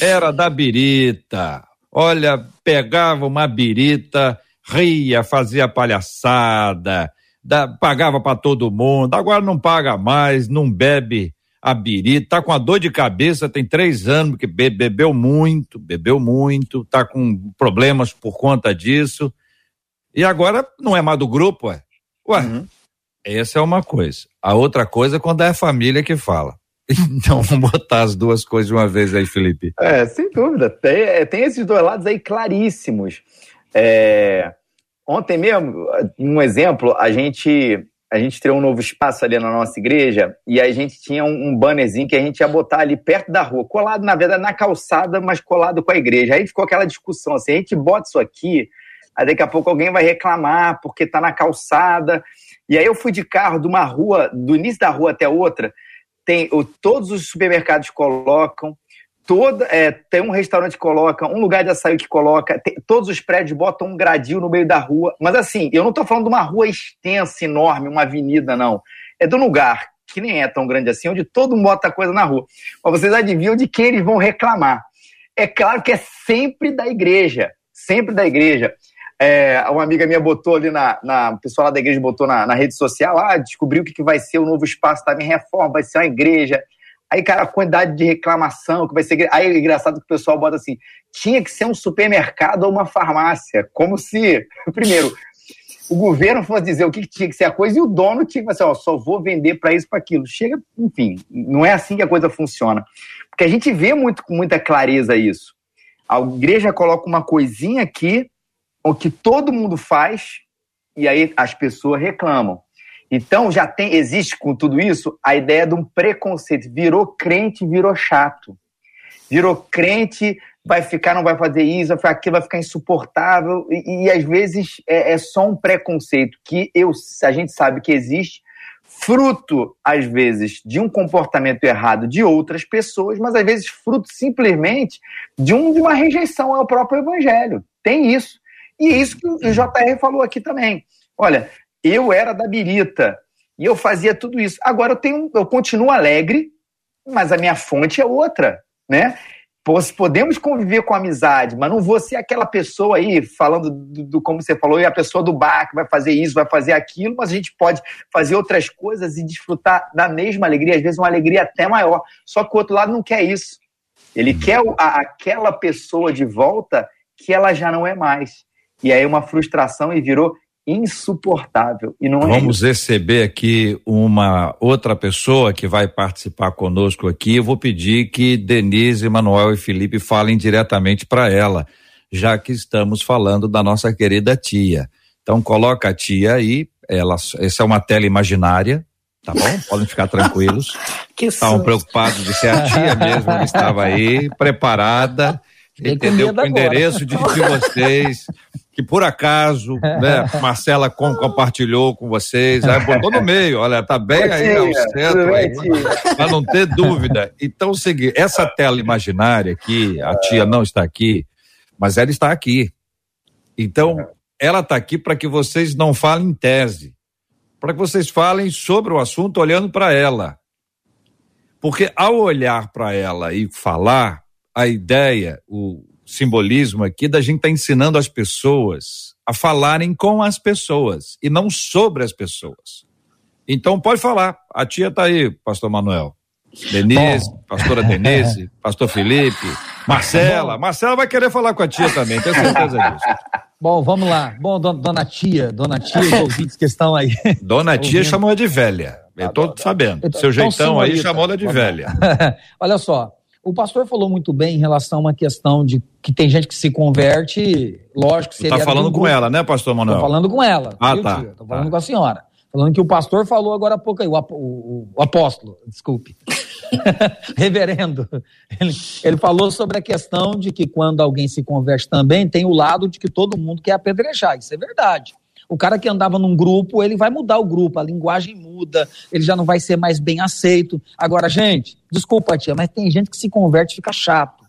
Era da birita. Olha, pegava uma birita, ria, fazia palhaçada, da, pagava para todo mundo. Agora não paga mais, não bebe a birita, tá com a dor de cabeça, tem três anos, porque bebeu muito, bebeu muito, tá com problemas por conta disso. E agora não é mais do grupo, ué. Ué, uhum. essa é uma coisa. A outra coisa é quando é a família que fala. Então, vamos botar as duas coisas de uma vez aí, Felipe. É, sem dúvida. Tem, é, tem esses dois lados aí claríssimos. É, ontem mesmo, um exemplo, a gente a gente criou um novo espaço ali na nossa igreja e a gente tinha um, um bannerzinho que a gente ia botar ali perto da rua, colado, na verdade, na calçada, mas colado com a igreja. Aí ficou aquela discussão assim, a gente bota isso aqui, aí daqui a pouco alguém vai reclamar porque tá na calçada E aí eu fui de carro de uma rua, do início da rua até outra, tem o, todos os supermercados colocam, toda, é, tem um restaurante que coloca, um lugar de açaí que coloca, tem, todos os prédios botam um gradil no meio da rua. Mas assim, eu não estou falando de uma rua extensa, enorme, uma avenida, não. É de um lugar que nem é tão grande assim, onde todo mundo bota coisa na rua. Mas vocês adivinham de quem eles vão reclamar. É claro que é sempre da igreja, sempre da igreja. É, uma amiga minha botou ali na, na. O pessoal lá da igreja botou na, na rede social, ah, descobriu o que, que vai ser o novo espaço, tá em reforma, vai ser uma igreja. Aí, cara, a quantidade de reclamação que vai ser. Aí é engraçado que o pessoal bota assim: tinha que ser um supermercado ou uma farmácia. Como se, primeiro, o governo fosse dizer o que tinha que ser a coisa e o dono tinha que fazer, ó, só vou vender para isso, para aquilo. Chega, enfim, não é assim que a coisa funciona. Porque a gente vê muito, com muita clareza isso. A igreja coloca uma coisinha aqui o que todo mundo faz e aí as pessoas reclamam. Então já tem, existe com tudo isso a ideia de um preconceito. Virou crente, virou chato. Virou crente, vai ficar, não vai fazer isso, vai ficar aquilo, vai ficar insuportável. E, e às vezes é, é, só um preconceito que eu, a gente sabe que existe, fruto, às vezes, de um comportamento errado de outras pessoas, mas às vezes fruto simplesmente de, um, de uma rejeição ao próprio evangelho. Tem isso. E é isso que o JR falou aqui também. Olha, eu era da birita e eu fazia tudo isso. Agora eu tenho, eu continuo alegre, mas a minha fonte é outra, né? Podemos conviver com amizade, mas não vou ser aquela pessoa aí, falando do, do, como você falou, e a pessoa do bar que vai fazer isso, vai fazer aquilo, mas a gente pode fazer outras coisas e desfrutar da mesma alegria, às vezes uma alegria até maior. Só que o outro lado não quer isso. Ele quer a, aquela pessoa de volta que ela já não é mais. E aí uma frustração e virou insuportável. E não é Vamos receber aqui uma outra pessoa que vai participar conosco aqui. Eu vou pedir que Denise, Manuel e Felipe falem diretamente para ela, já que estamos falando da nossa querida tia. Então coloca a tia aí, ela, essa é uma tela imaginária, tá bom? Podem ficar tranquilos. Estavam preocupados de ser a tia mesmo, que estava aí, preparada, entendeu o endereço de, de vocês que por acaso, né, Marcela com, compartilhou com vocês, aí botou no meio, olha, tá bem aí ao centro, aí, para não ter dúvida. Então, seguir, essa tela imaginária aqui, a tia não está aqui, mas ela está aqui. Então, ela está aqui para que vocês não falem em tese, para que vocês falem sobre o assunto olhando para ela. Porque ao olhar para ela e falar, a ideia, o, simbolismo aqui da gente estar tá ensinando as pessoas a falarem com as pessoas e não sobre as pessoas. Então pode falar. A tia está aí, pastor Manuel. Denise, Bom. pastora Denise, pastor Felipe, Marcela. Bom. Marcela vai querer falar com a tia também, tenho certeza disso. Bom, vamos lá. Bom, dona tia, dona tia, os ouvintes que estão aí. Dona tia chamou de velha. Eu tô sabendo. Então, Seu jeitão aí chamou ela de velha. Olha só, o pastor falou muito bem em relação a uma questão de que tem gente que se converte, lógico que seria. Tá falando com ela, né, pastor Manuel? Tô falando com ela. Ah, tá. Tô falando tá. com a senhora. Falando que o pastor falou agora há pouco aí, o, o, o apóstolo, desculpe. Reverendo. Ele, ele falou sobre a questão de que quando alguém se converte também, tem o lado de que todo mundo quer apedrejar. Isso é verdade. O cara que andava num grupo, ele vai mudar o grupo, a linguagem muda, ele já não vai ser mais bem aceito. Agora, gente, desculpa, tia, mas tem gente que se converte e fica chato.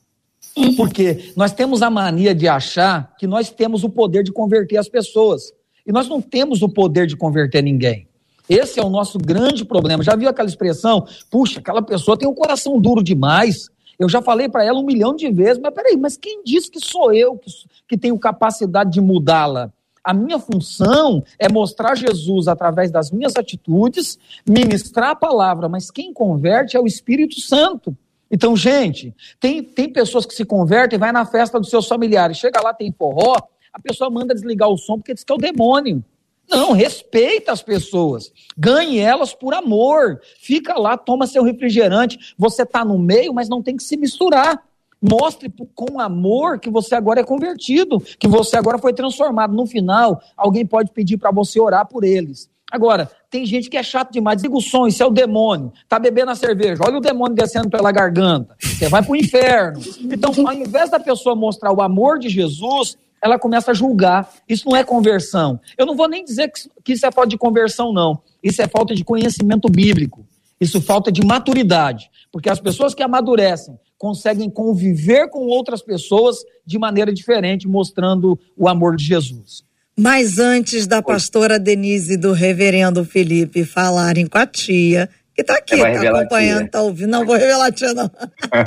Porque nós temos a mania de achar que nós temos o poder de converter as pessoas. E nós não temos o poder de converter ninguém. Esse é o nosso grande problema. Já viu aquela expressão? Puxa, aquela pessoa tem um coração duro demais. Eu já falei para ela um milhão de vezes, mas peraí, mas quem disse que sou eu que, que tenho capacidade de mudá-la? A minha função é mostrar Jesus através das minhas atitudes, ministrar a palavra, mas quem converte é o Espírito Santo. Então, gente, tem, tem pessoas que se convertem vai na festa dos seus familiares. Chega lá, tem forró, a pessoa manda desligar o som porque diz que é o demônio. Não, respeita as pessoas. Ganhe elas por amor. Fica lá, toma seu refrigerante. Você está no meio, mas não tem que se misturar. Mostre com amor que você agora é convertido, que você agora foi transformado. No final, alguém pode pedir para você orar por eles. Agora, tem gente que é chato demais. Diga o som, isso é o demônio. Tá bebendo a cerveja. Olha o demônio descendo pela garganta. Você vai para o inferno. Então, ao invés da pessoa mostrar o amor de Jesus, ela começa a julgar. Isso não é conversão. Eu não vou nem dizer que isso é falta de conversão, não. Isso é falta de conhecimento bíblico. Isso é falta de maturidade. Porque as pessoas que amadurecem conseguem conviver com outras pessoas de maneira diferente, mostrando o amor de Jesus. Mas antes da pastora Denise e do reverendo Felipe falarem com a tia, que tá aqui, tá acompanhando, tá ouvindo. Não vou revelar a tia, não.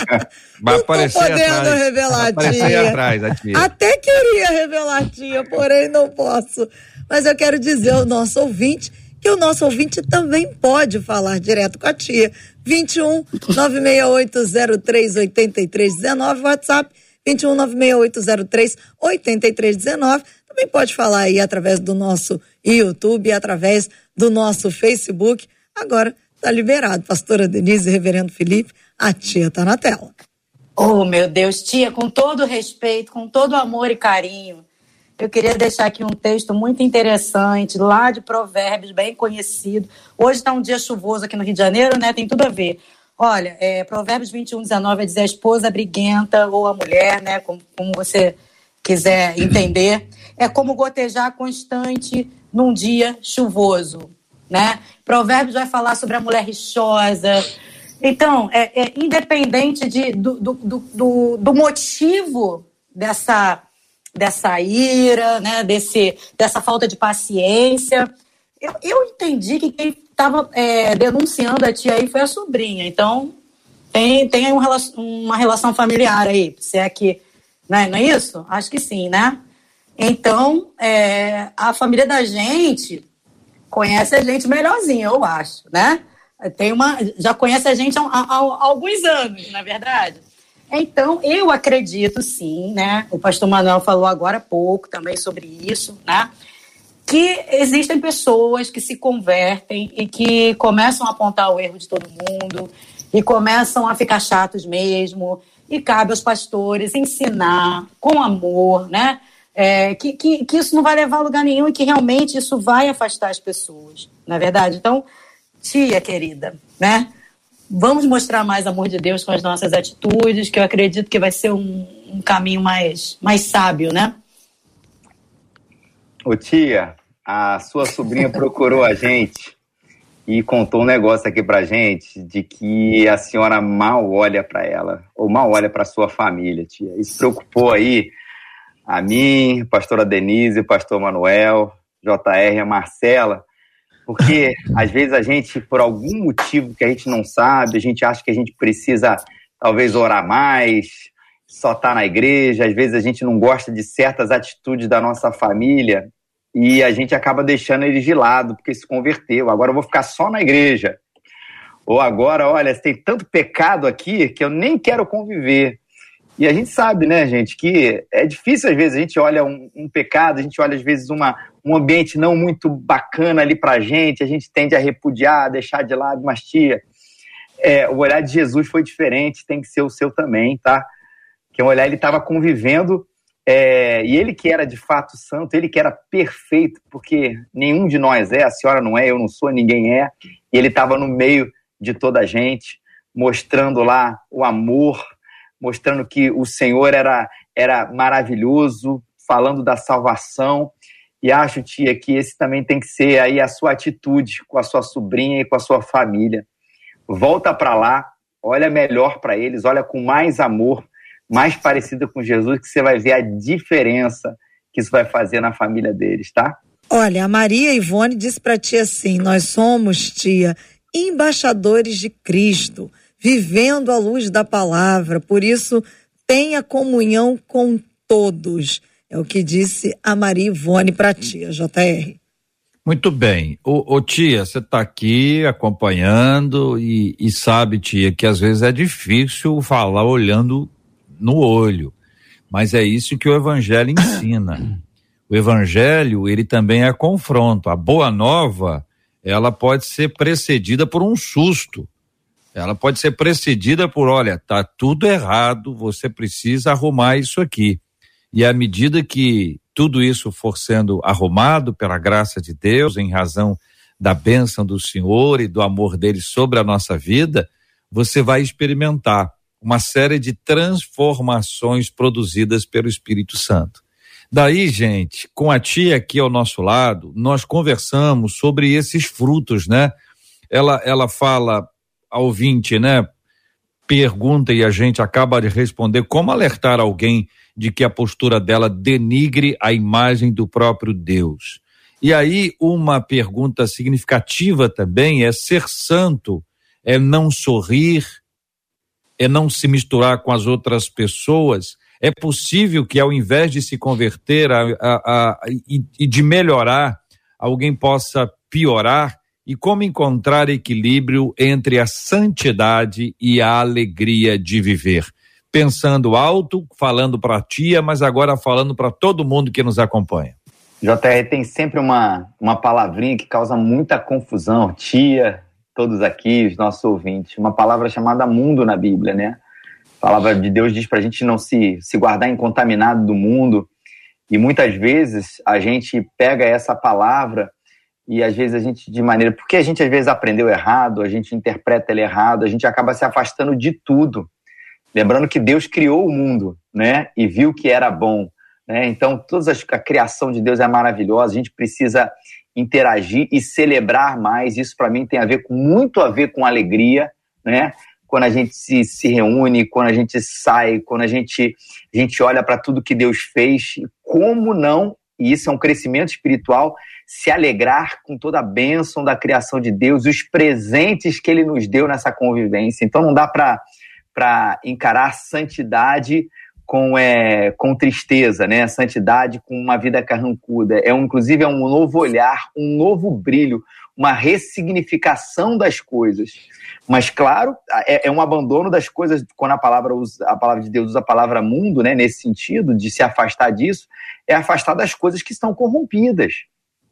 Vai aparecer tô podendo atrás. revelar a tia. Atrás, a tia. Até queria revelar a tia, porém não posso. Mas eu quero dizer ao nosso ouvinte que o nosso ouvinte também pode falar direto com a tia. 21 96803 8319, WhatsApp 21 96803 8319 também pode falar aí através do nosso YouTube, através do nosso Facebook. Agora está liberado. Pastora Denise e Reverendo Felipe, a tia está na tela. Oh, meu Deus, tia, com todo respeito, com todo amor e carinho, eu queria deixar aqui um texto muito interessante, lá de Provérbios, bem conhecido. Hoje está um dia chuvoso aqui no Rio de Janeiro, né? Tem tudo a ver. Olha, é, Provérbios 21, 19 vai dizer a esposa briguenta ou a mulher, né? Como, como você quiser entender é como gotejar constante num dia chuvoso, né? Provérbios vai falar sobre a mulher rixosa. Então, é, é independente de, do, do, do, do, motivo dessa, dessa ira, né? Desse, dessa falta de paciência, eu, eu entendi que quem estava é, denunciando a tia aí foi a sobrinha. Então, tem, tem um, uma relação familiar aí, se é que. Não é, não é isso? Acho que sim, né? Então, é, a família da gente conhece a gente melhorzinho, eu acho, né? Tem uma, já conhece a gente há, há, há alguns anos, na é verdade. Então, eu acredito sim, né? O pastor Manuel falou agora há pouco também sobre isso, né? Que existem pessoas que se convertem e que começam a apontar o erro de todo mundo e começam a ficar chatos mesmo. E cabe aos pastores ensinar com amor, né? é, que, que, que isso não vai levar a lugar nenhum e que realmente isso vai afastar as pessoas, na é verdade? Então, tia querida, né? Vamos mostrar mais amor de Deus com as nossas atitudes, que eu acredito que vai ser um, um caminho mais, mais sábio, né? Ô tia, a sua sobrinha procurou a gente e contou um negócio aqui pra gente de que a senhora mal olha para ela, ou mal olha para sua família, tia. Isso preocupou aí a mim, pastora Denise, pastor Manuel, JR, a Marcela, porque às vezes a gente, por algum motivo que a gente não sabe, a gente acha que a gente precisa talvez orar mais, só estar tá na igreja, às vezes a gente não gosta de certas atitudes da nossa família e a gente acaba deixando eles de lado porque se converteu. Agora eu vou ficar só na igreja. Ou agora, olha, tem tanto pecado aqui que eu nem quero conviver. E a gente sabe, né, gente, que é difícil às vezes a gente olha um, um pecado, a gente olha às vezes uma, um ambiente não muito bacana ali pra gente, a gente tende a repudiar, deixar de lado, mas tia, é, o olhar de Jesus foi diferente, tem que ser o seu também, tá? Que o olhar ele estava convivendo é, e ele que era de fato santo, ele que era perfeito, porque nenhum de nós é, a senhora não é, eu não sou, ninguém é, e ele estava no meio de toda a gente, mostrando lá o amor, mostrando que o Senhor era, era maravilhoso, falando da salvação. E acho, tia, que esse também tem que ser aí a sua atitude com a sua sobrinha e com a sua família. Volta para lá, olha melhor para eles, olha com mais amor, mais parecida com Jesus, que você vai ver a diferença que isso vai fazer na família deles, tá? Olha, a Maria Ivone disse para ti assim: Nós somos, tia, embaixadores de Cristo vivendo a luz da palavra. Por isso, tenha comunhão com todos. É o que disse a Maria Ivone para tia, JR. Muito bem. Ô, ô tia, você está aqui acompanhando e, e, sabe, tia, que às vezes é difícil falar olhando no olho. Mas é isso que o evangelho ensina. O evangelho, ele também é confronto. A boa nova, ela pode ser precedida por um susto. Ela pode ser precedida por, olha, tá tudo errado, você precisa arrumar isso aqui. E à medida que tudo isso for sendo arrumado pela graça de Deus, em razão da bênção do Senhor e do amor dele sobre a nossa vida, você vai experimentar uma série de transformações produzidas pelo Espírito Santo. Daí, gente, com a tia aqui ao nosso lado, nós conversamos sobre esses frutos, né? Ela, ela fala ao ouvinte, né? Pergunta e a gente acaba de responder como alertar alguém de que a postura dela denigre a imagem do próprio Deus. E aí, uma pergunta significativa também é ser santo, é não sorrir, é não se misturar com as outras pessoas. É possível que, ao invés de se converter a, a, a, e, e de melhorar, alguém possa piorar? E como encontrar equilíbrio entre a santidade e a alegria de viver? Pensando alto, falando para a tia, mas agora falando para todo mundo que nos acompanha. JR tem sempre uma, uma palavrinha que causa muita confusão. Tia, todos aqui, os nossos ouvintes. Uma palavra chamada mundo na Bíblia, né? A palavra de Deus diz para a gente não se, se guardar incontaminado do mundo. E muitas vezes a gente pega essa palavra e às vezes a gente, de maneira. Porque a gente às vezes aprendeu errado, a gente interpreta ele errado, a gente acaba se afastando de tudo. Lembrando que Deus criou o mundo, né? E viu que era bom. Né? Então, toda a criação de Deus é maravilhosa, a gente precisa interagir e celebrar mais. Isso para mim tem a ver com muito a ver com alegria, né? Quando a gente se, se reúne, quando a gente sai, quando a gente, a gente olha para tudo que Deus fez, como não, e isso é um crescimento espiritual, se alegrar com toda a bênção da criação de Deus, os presentes que Ele nos deu nessa convivência. Então não dá para encarar santidade com, é, com tristeza, né? Santidade com uma vida carrancuda. É um, inclusive é um novo olhar, um novo brilho, uma ressignificação das coisas. Mas claro, é, é, um abandono das coisas quando a palavra usa, a palavra de Deus usa a palavra mundo, né? Nesse sentido de se afastar disso, é afastar das coisas que estão corrompidas.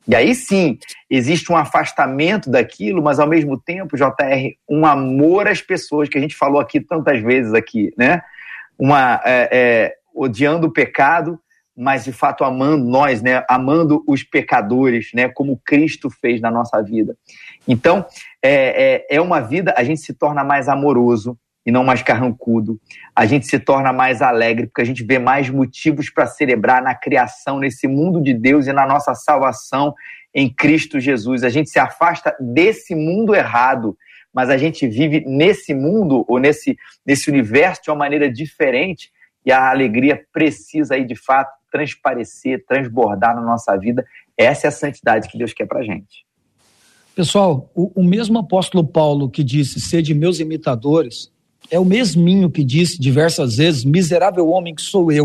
E aí sim, existe um afastamento daquilo, mas ao mesmo tempo, JR, um amor às pessoas que a gente falou aqui tantas vezes aqui, né? uma é, é, odiando o pecado, mas de fato amando nós, né? Amando os pecadores, né? Como Cristo fez na nossa vida. Então é, é, é uma vida. A gente se torna mais amoroso e não mais carrancudo. A gente se torna mais alegre porque a gente vê mais motivos para celebrar na criação, nesse mundo de Deus e na nossa salvação em Cristo Jesus. A gente se afasta desse mundo errado mas a gente vive nesse mundo ou nesse, nesse universo de uma maneira diferente e a alegria precisa aí de fato transparecer, transbordar na nossa vida. Essa é a santidade que Deus quer para gente. Pessoal, o, o mesmo apóstolo Paulo que disse: Sede meus imitadores, é o mesminho que disse diversas vezes: Miserável homem que sou eu,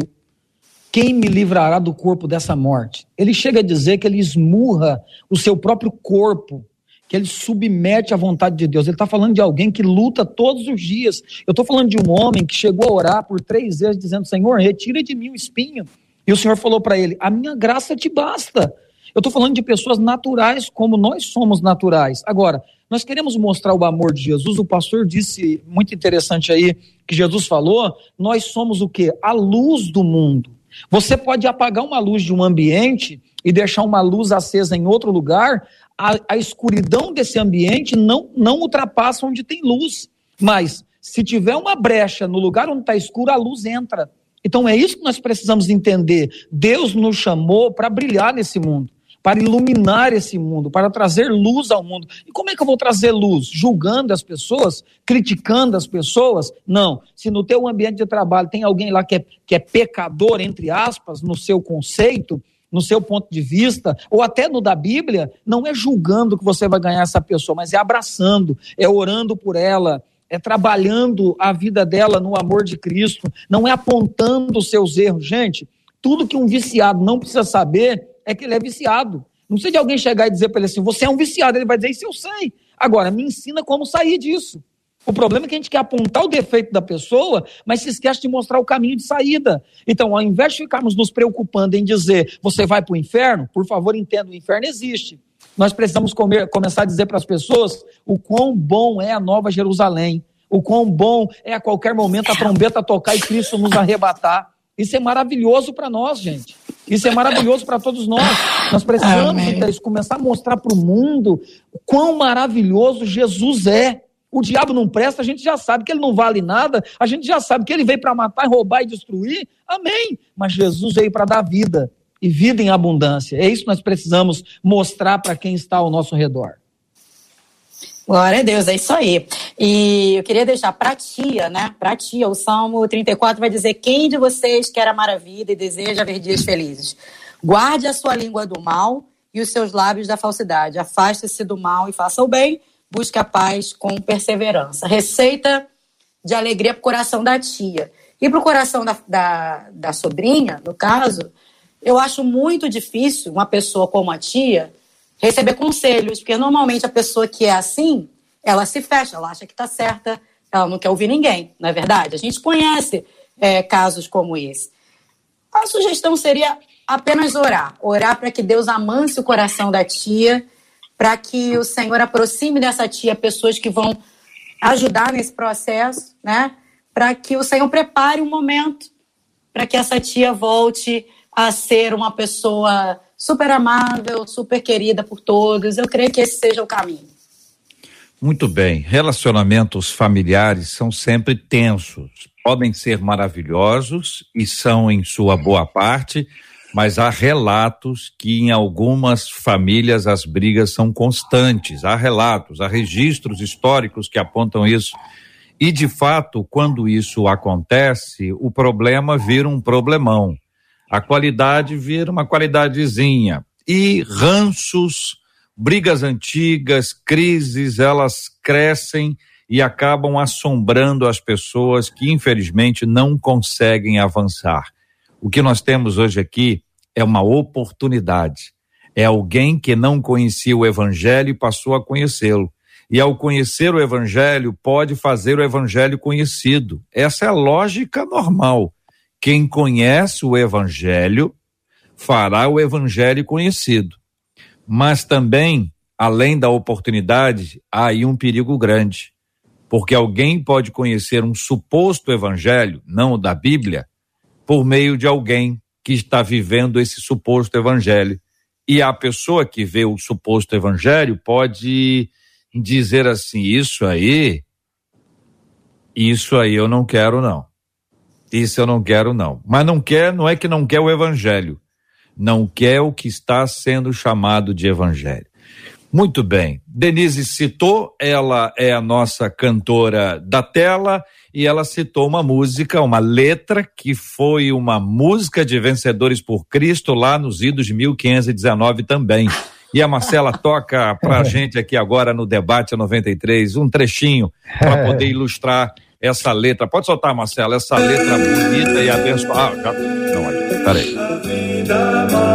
quem me livrará do corpo dessa morte? Ele chega a dizer que ele esmurra o seu próprio corpo que ele submete à vontade de Deus. Ele está falando de alguém que luta todos os dias. Eu estou falando de um homem que chegou a orar por três vezes, dizendo: Senhor, retira de mim o espinho. E o Senhor falou para ele: A minha graça te basta. Eu estou falando de pessoas naturais, como nós somos naturais. Agora, nós queremos mostrar o amor de Jesus. O pastor disse, muito interessante aí, que Jesus falou: nós somos o que? A luz do mundo. Você pode apagar uma luz de um ambiente e deixar uma luz acesa em outro lugar, a, a escuridão desse ambiente não, não ultrapassa onde tem luz. Mas se tiver uma brecha no lugar onde está escuro, a luz entra. Então é isso que nós precisamos entender. Deus nos chamou para brilhar nesse mundo, para iluminar esse mundo, para trazer luz ao mundo. E como é que eu vou trazer luz? Julgando as pessoas, criticando as pessoas? Não. Se no teu ambiente de trabalho tem alguém lá que é, que é pecador, entre aspas, no seu conceito, no seu ponto de vista, ou até no da Bíblia, não é julgando que você vai ganhar essa pessoa, mas é abraçando, é orando por ela, é trabalhando a vida dela no amor de Cristo, não é apontando os seus erros. Gente, tudo que um viciado não precisa saber é que ele é viciado. Não precisa de alguém chegar e dizer para ele assim: você é um viciado. Ele vai dizer: Isso eu sei. Agora, me ensina como sair disso. O problema é que a gente quer apontar o defeito da pessoa, mas se esquece de mostrar o caminho de saída. Então, ao invés de ficarmos nos preocupando em dizer você vai para o inferno, por favor, entenda: o inferno existe. Nós precisamos comer, começar a dizer para as pessoas o quão bom é a Nova Jerusalém, o quão bom é a qualquer momento a trombeta tocar e Cristo nos arrebatar. Isso é maravilhoso para nós, gente. Isso é maravilhoso para todos nós. Nós precisamos então, começar a mostrar para o mundo o quão maravilhoso Jesus é. O diabo não presta, a gente já sabe que ele não vale nada, a gente já sabe que ele veio para matar, roubar e destruir. Amém. Mas Jesus veio para dar vida. e vida em abundância. É isso que nós precisamos mostrar para quem está ao nosso redor. Glória a Deus, é isso aí. E eu queria deixar para tia, né? Para tia, o Salmo 34 vai dizer: Quem de vocês quer a vida e deseja ver dias felizes? Guarde a sua língua do mal e os seus lábios da falsidade. Afaste-se do mal e faça o bem. Busque a paz com perseverança. Receita de alegria para o coração da tia. E para o coração da, da, da sobrinha, no caso, eu acho muito difícil uma pessoa como a tia receber conselhos, porque normalmente a pessoa que é assim, ela se fecha, ela acha que está certa, ela não quer ouvir ninguém, não é verdade? A gente conhece é, casos como esse. A sugestão seria apenas orar, orar para que Deus amance o coração da tia, para que o Senhor aproxime dessa tia pessoas que vão ajudar nesse processo, né? Para que o Senhor prepare um momento para que essa tia volte a ser uma pessoa super amável, super querida por todos. Eu creio que esse seja o caminho. Muito bem. Relacionamentos familiares são sempre tensos. Podem ser maravilhosos e são em sua boa parte, mas há relatos que em algumas famílias as brigas são constantes. Há relatos, há registros históricos que apontam isso. E de fato, quando isso acontece, o problema vira um problemão a qualidade vira uma qualidadezinha. E ranços, brigas antigas, crises, elas crescem e acabam assombrando as pessoas que, infelizmente, não conseguem avançar. O que nós temos hoje aqui é uma oportunidade. É alguém que não conhecia o Evangelho e passou a conhecê-lo. E ao conhecer o Evangelho, pode fazer o Evangelho conhecido. Essa é a lógica normal. Quem conhece o Evangelho fará o Evangelho conhecido. Mas também, além da oportunidade, há aí um perigo grande. Porque alguém pode conhecer um suposto Evangelho, não o da Bíblia, por meio de alguém que está vivendo esse suposto Evangelho. E a pessoa que vê o suposto Evangelho pode dizer assim: Isso aí, isso aí eu não quero, não. Isso eu não quero, não. Mas não quer, não é que não quer o evangelho. Não quer o que está sendo chamado de evangelho. Muito bem. Denise citou, ela é a nossa cantora da tela e ela citou uma música, uma letra que foi uma música de Vencedores por Cristo lá nos idos de 1519 também. E a Marcela toca pra gente aqui agora no debate 93 um trechinho para poder ilustrar essa letra. Pode soltar, Marcelo, essa letra bonita e abençoada. Ah, já. Não, peraí.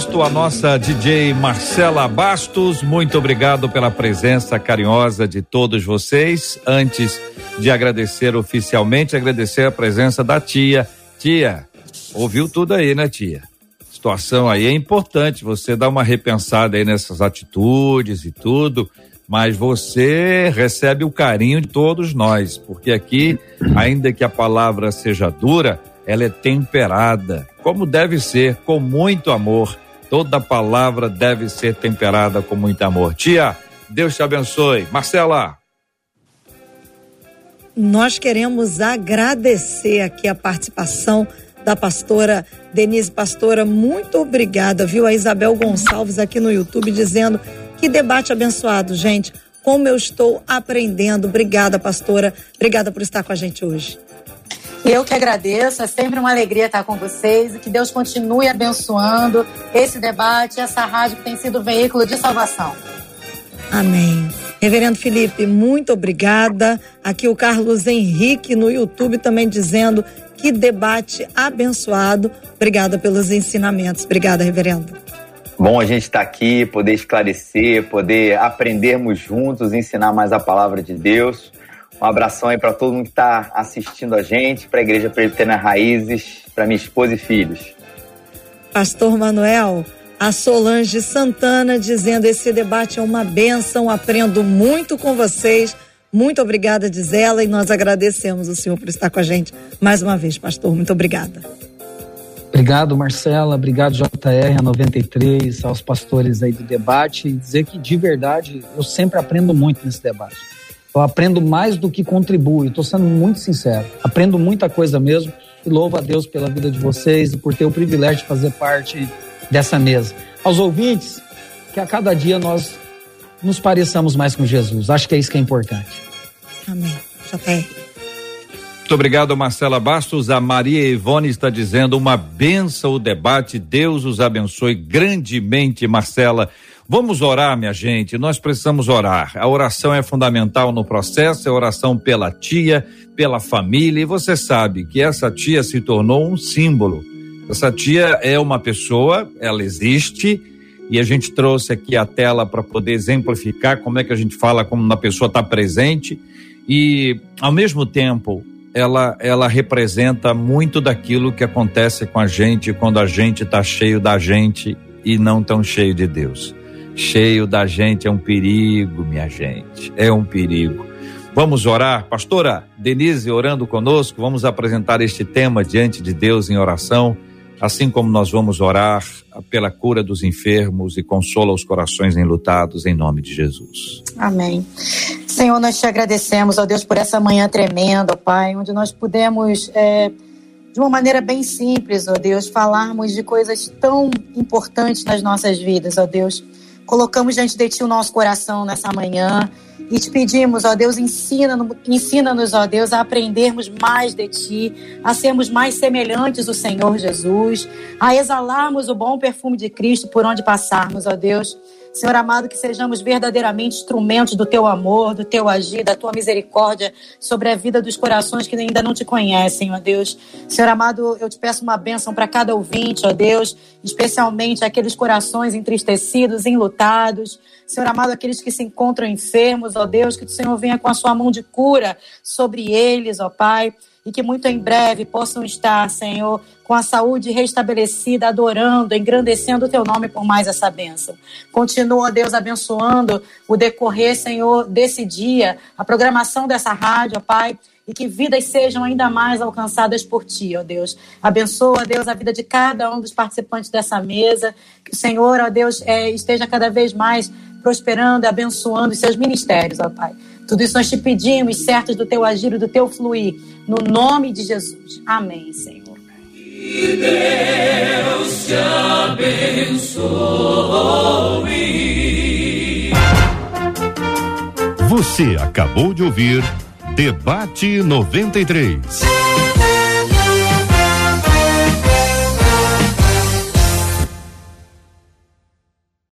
Cristo, a nossa DJ Marcela Bastos. Muito obrigado pela presença carinhosa de todos vocês. Antes de agradecer oficialmente, agradecer a presença da tia. Tia, ouviu tudo aí, né, tia? Situação aí é importante você dar uma repensada aí nessas atitudes e tudo, mas você recebe o carinho de todos nós, porque aqui, ainda que a palavra seja dura, ela é temperada, como deve ser, com muito amor. Toda palavra deve ser temperada com muito amor. Tia, Deus te abençoe. Marcela. Nós queremos agradecer aqui a participação da pastora Denise Pastora. Muito obrigada, viu? A Isabel Gonçalves aqui no YouTube dizendo que debate abençoado, gente. Como eu estou aprendendo. Obrigada, pastora. Obrigada por estar com a gente hoje. Eu que agradeço, é sempre uma alegria estar com vocês e que Deus continue abençoando esse debate, essa rádio que tem sido veículo de salvação. Amém. Reverendo Felipe, muito obrigada. Aqui o Carlos Henrique no YouTube também dizendo que debate abençoado. Obrigada pelos ensinamentos. Obrigada, reverendo. Bom a gente estar aqui, poder esclarecer, poder aprendermos juntos, ensinar mais a palavra de Deus. Um abração aí para todo mundo que está assistindo a gente, para a Igreja Presbiteriana Raízes, para minha esposa e filhos. Pastor Manuel, a Solange Santana dizendo esse debate é uma benção, aprendo muito com vocês. Muito obrigada, diz ela, e nós agradecemos o senhor por estar com a gente mais uma vez, pastor. Muito obrigada. Obrigado, Marcela. Obrigado, JR, a 93, aos pastores aí do debate. E dizer que, de verdade, eu sempre aprendo muito nesse debate. Eu aprendo mais do que contribuo, estou sendo muito sincero. Aprendo muita coisa mesmo e louvo a Deus pela vida de vocês e por ter o privilégio de fazer parte dessa mesa. Aos ouvintes, que a cada dia nós nos pareçamos mais com Jesus. Acho que é isso que é importante. Amém. JR. Muito obrigado, Marcela Bastos. A Maria Ivone está dizendo uma benção o debate. Deus os abençoe grandemente, Marcela. Vamos orar, minha gente. Nós precisamos orar. A oração é fundamental no processo, é oração pela tia, pela família. E você sabe que essa tia se tornou um símbolo. Essa tia é uma pessoa, ela existe, e a gente trouxe aqui a tela para poder exemplificar como é que a gente fala como uma pessoa está presente. E, ao mesmo tempo, ela, ela representa muito daquilo que acontece com a gente quando a gente está cheio da gente e não tão cheio de Deus cheio da gente é um perigo, minha gente, é um perigo. Vamos orar, pastora Denise orando conosco, vamos apresentar este tema diante de Deus em oração, assim como nós vamos orar pela cura dos enfermos e consola os corações enlutados em nome de Jesus. Amém. Senhor, nós te agradecemos, ó Deus, por essa manhã tremenda, ó Pai, onde nós pudemos, é, de uma maneira bem simples, ó Deus, falarmos de coisas tão importantes nas nossas vidas, ó Deus colocamos diante de Ti o nosso coração nessa manhã e te pedimos, ó Deus, ensina-nos, ensina ó Deus, a aprendermos mais de Ti, a sermos mais semelhantes ao Senhor Jesus, a exalarmos o bom perfume de Cristo por onde passarmos, ó Deus. Senhor amado, que sejamos verdadeiramente instrumentos do teu amor, do teu agir, da tua misericórdia sobre a vida dos corações que ainda não te conhecem, ó Deus. Senhor amado, eu te peço uma bênção para cada ouvinte, ó Deus, especialmente aqueles corações entristecidos, enlutados. Senhor amado, aqueles que se encontram enfermos, ó Deus, que o Senhor venha com a sua mão de cura sobre eles, ó Pai e que muito em breve possam estar, Senhor, com a saúde restabelecida, adorando, engrandecendo o teu nome por mais essa bênção. Continua, Deus, abençoando o decorrer, Senhor, desse dia, a programação dessa rádio, ó Pai, e que vidas sejam ainda mais alcançadas por ti, ó Deus. Abençoa, Deus, a vida de cada um dos participantes dessa mesa. Que o Senhor, ó Deus, é, esteja cada vez mais prosperando e abençoando os seus ministérios, ó Pai. Tudo isso nós te pedimos, certos do teu agir e do teu fluir, no nome de Jesus. Amém, Senhor. Que Deus te abençoe. Você acabou de ouvir Debate 93.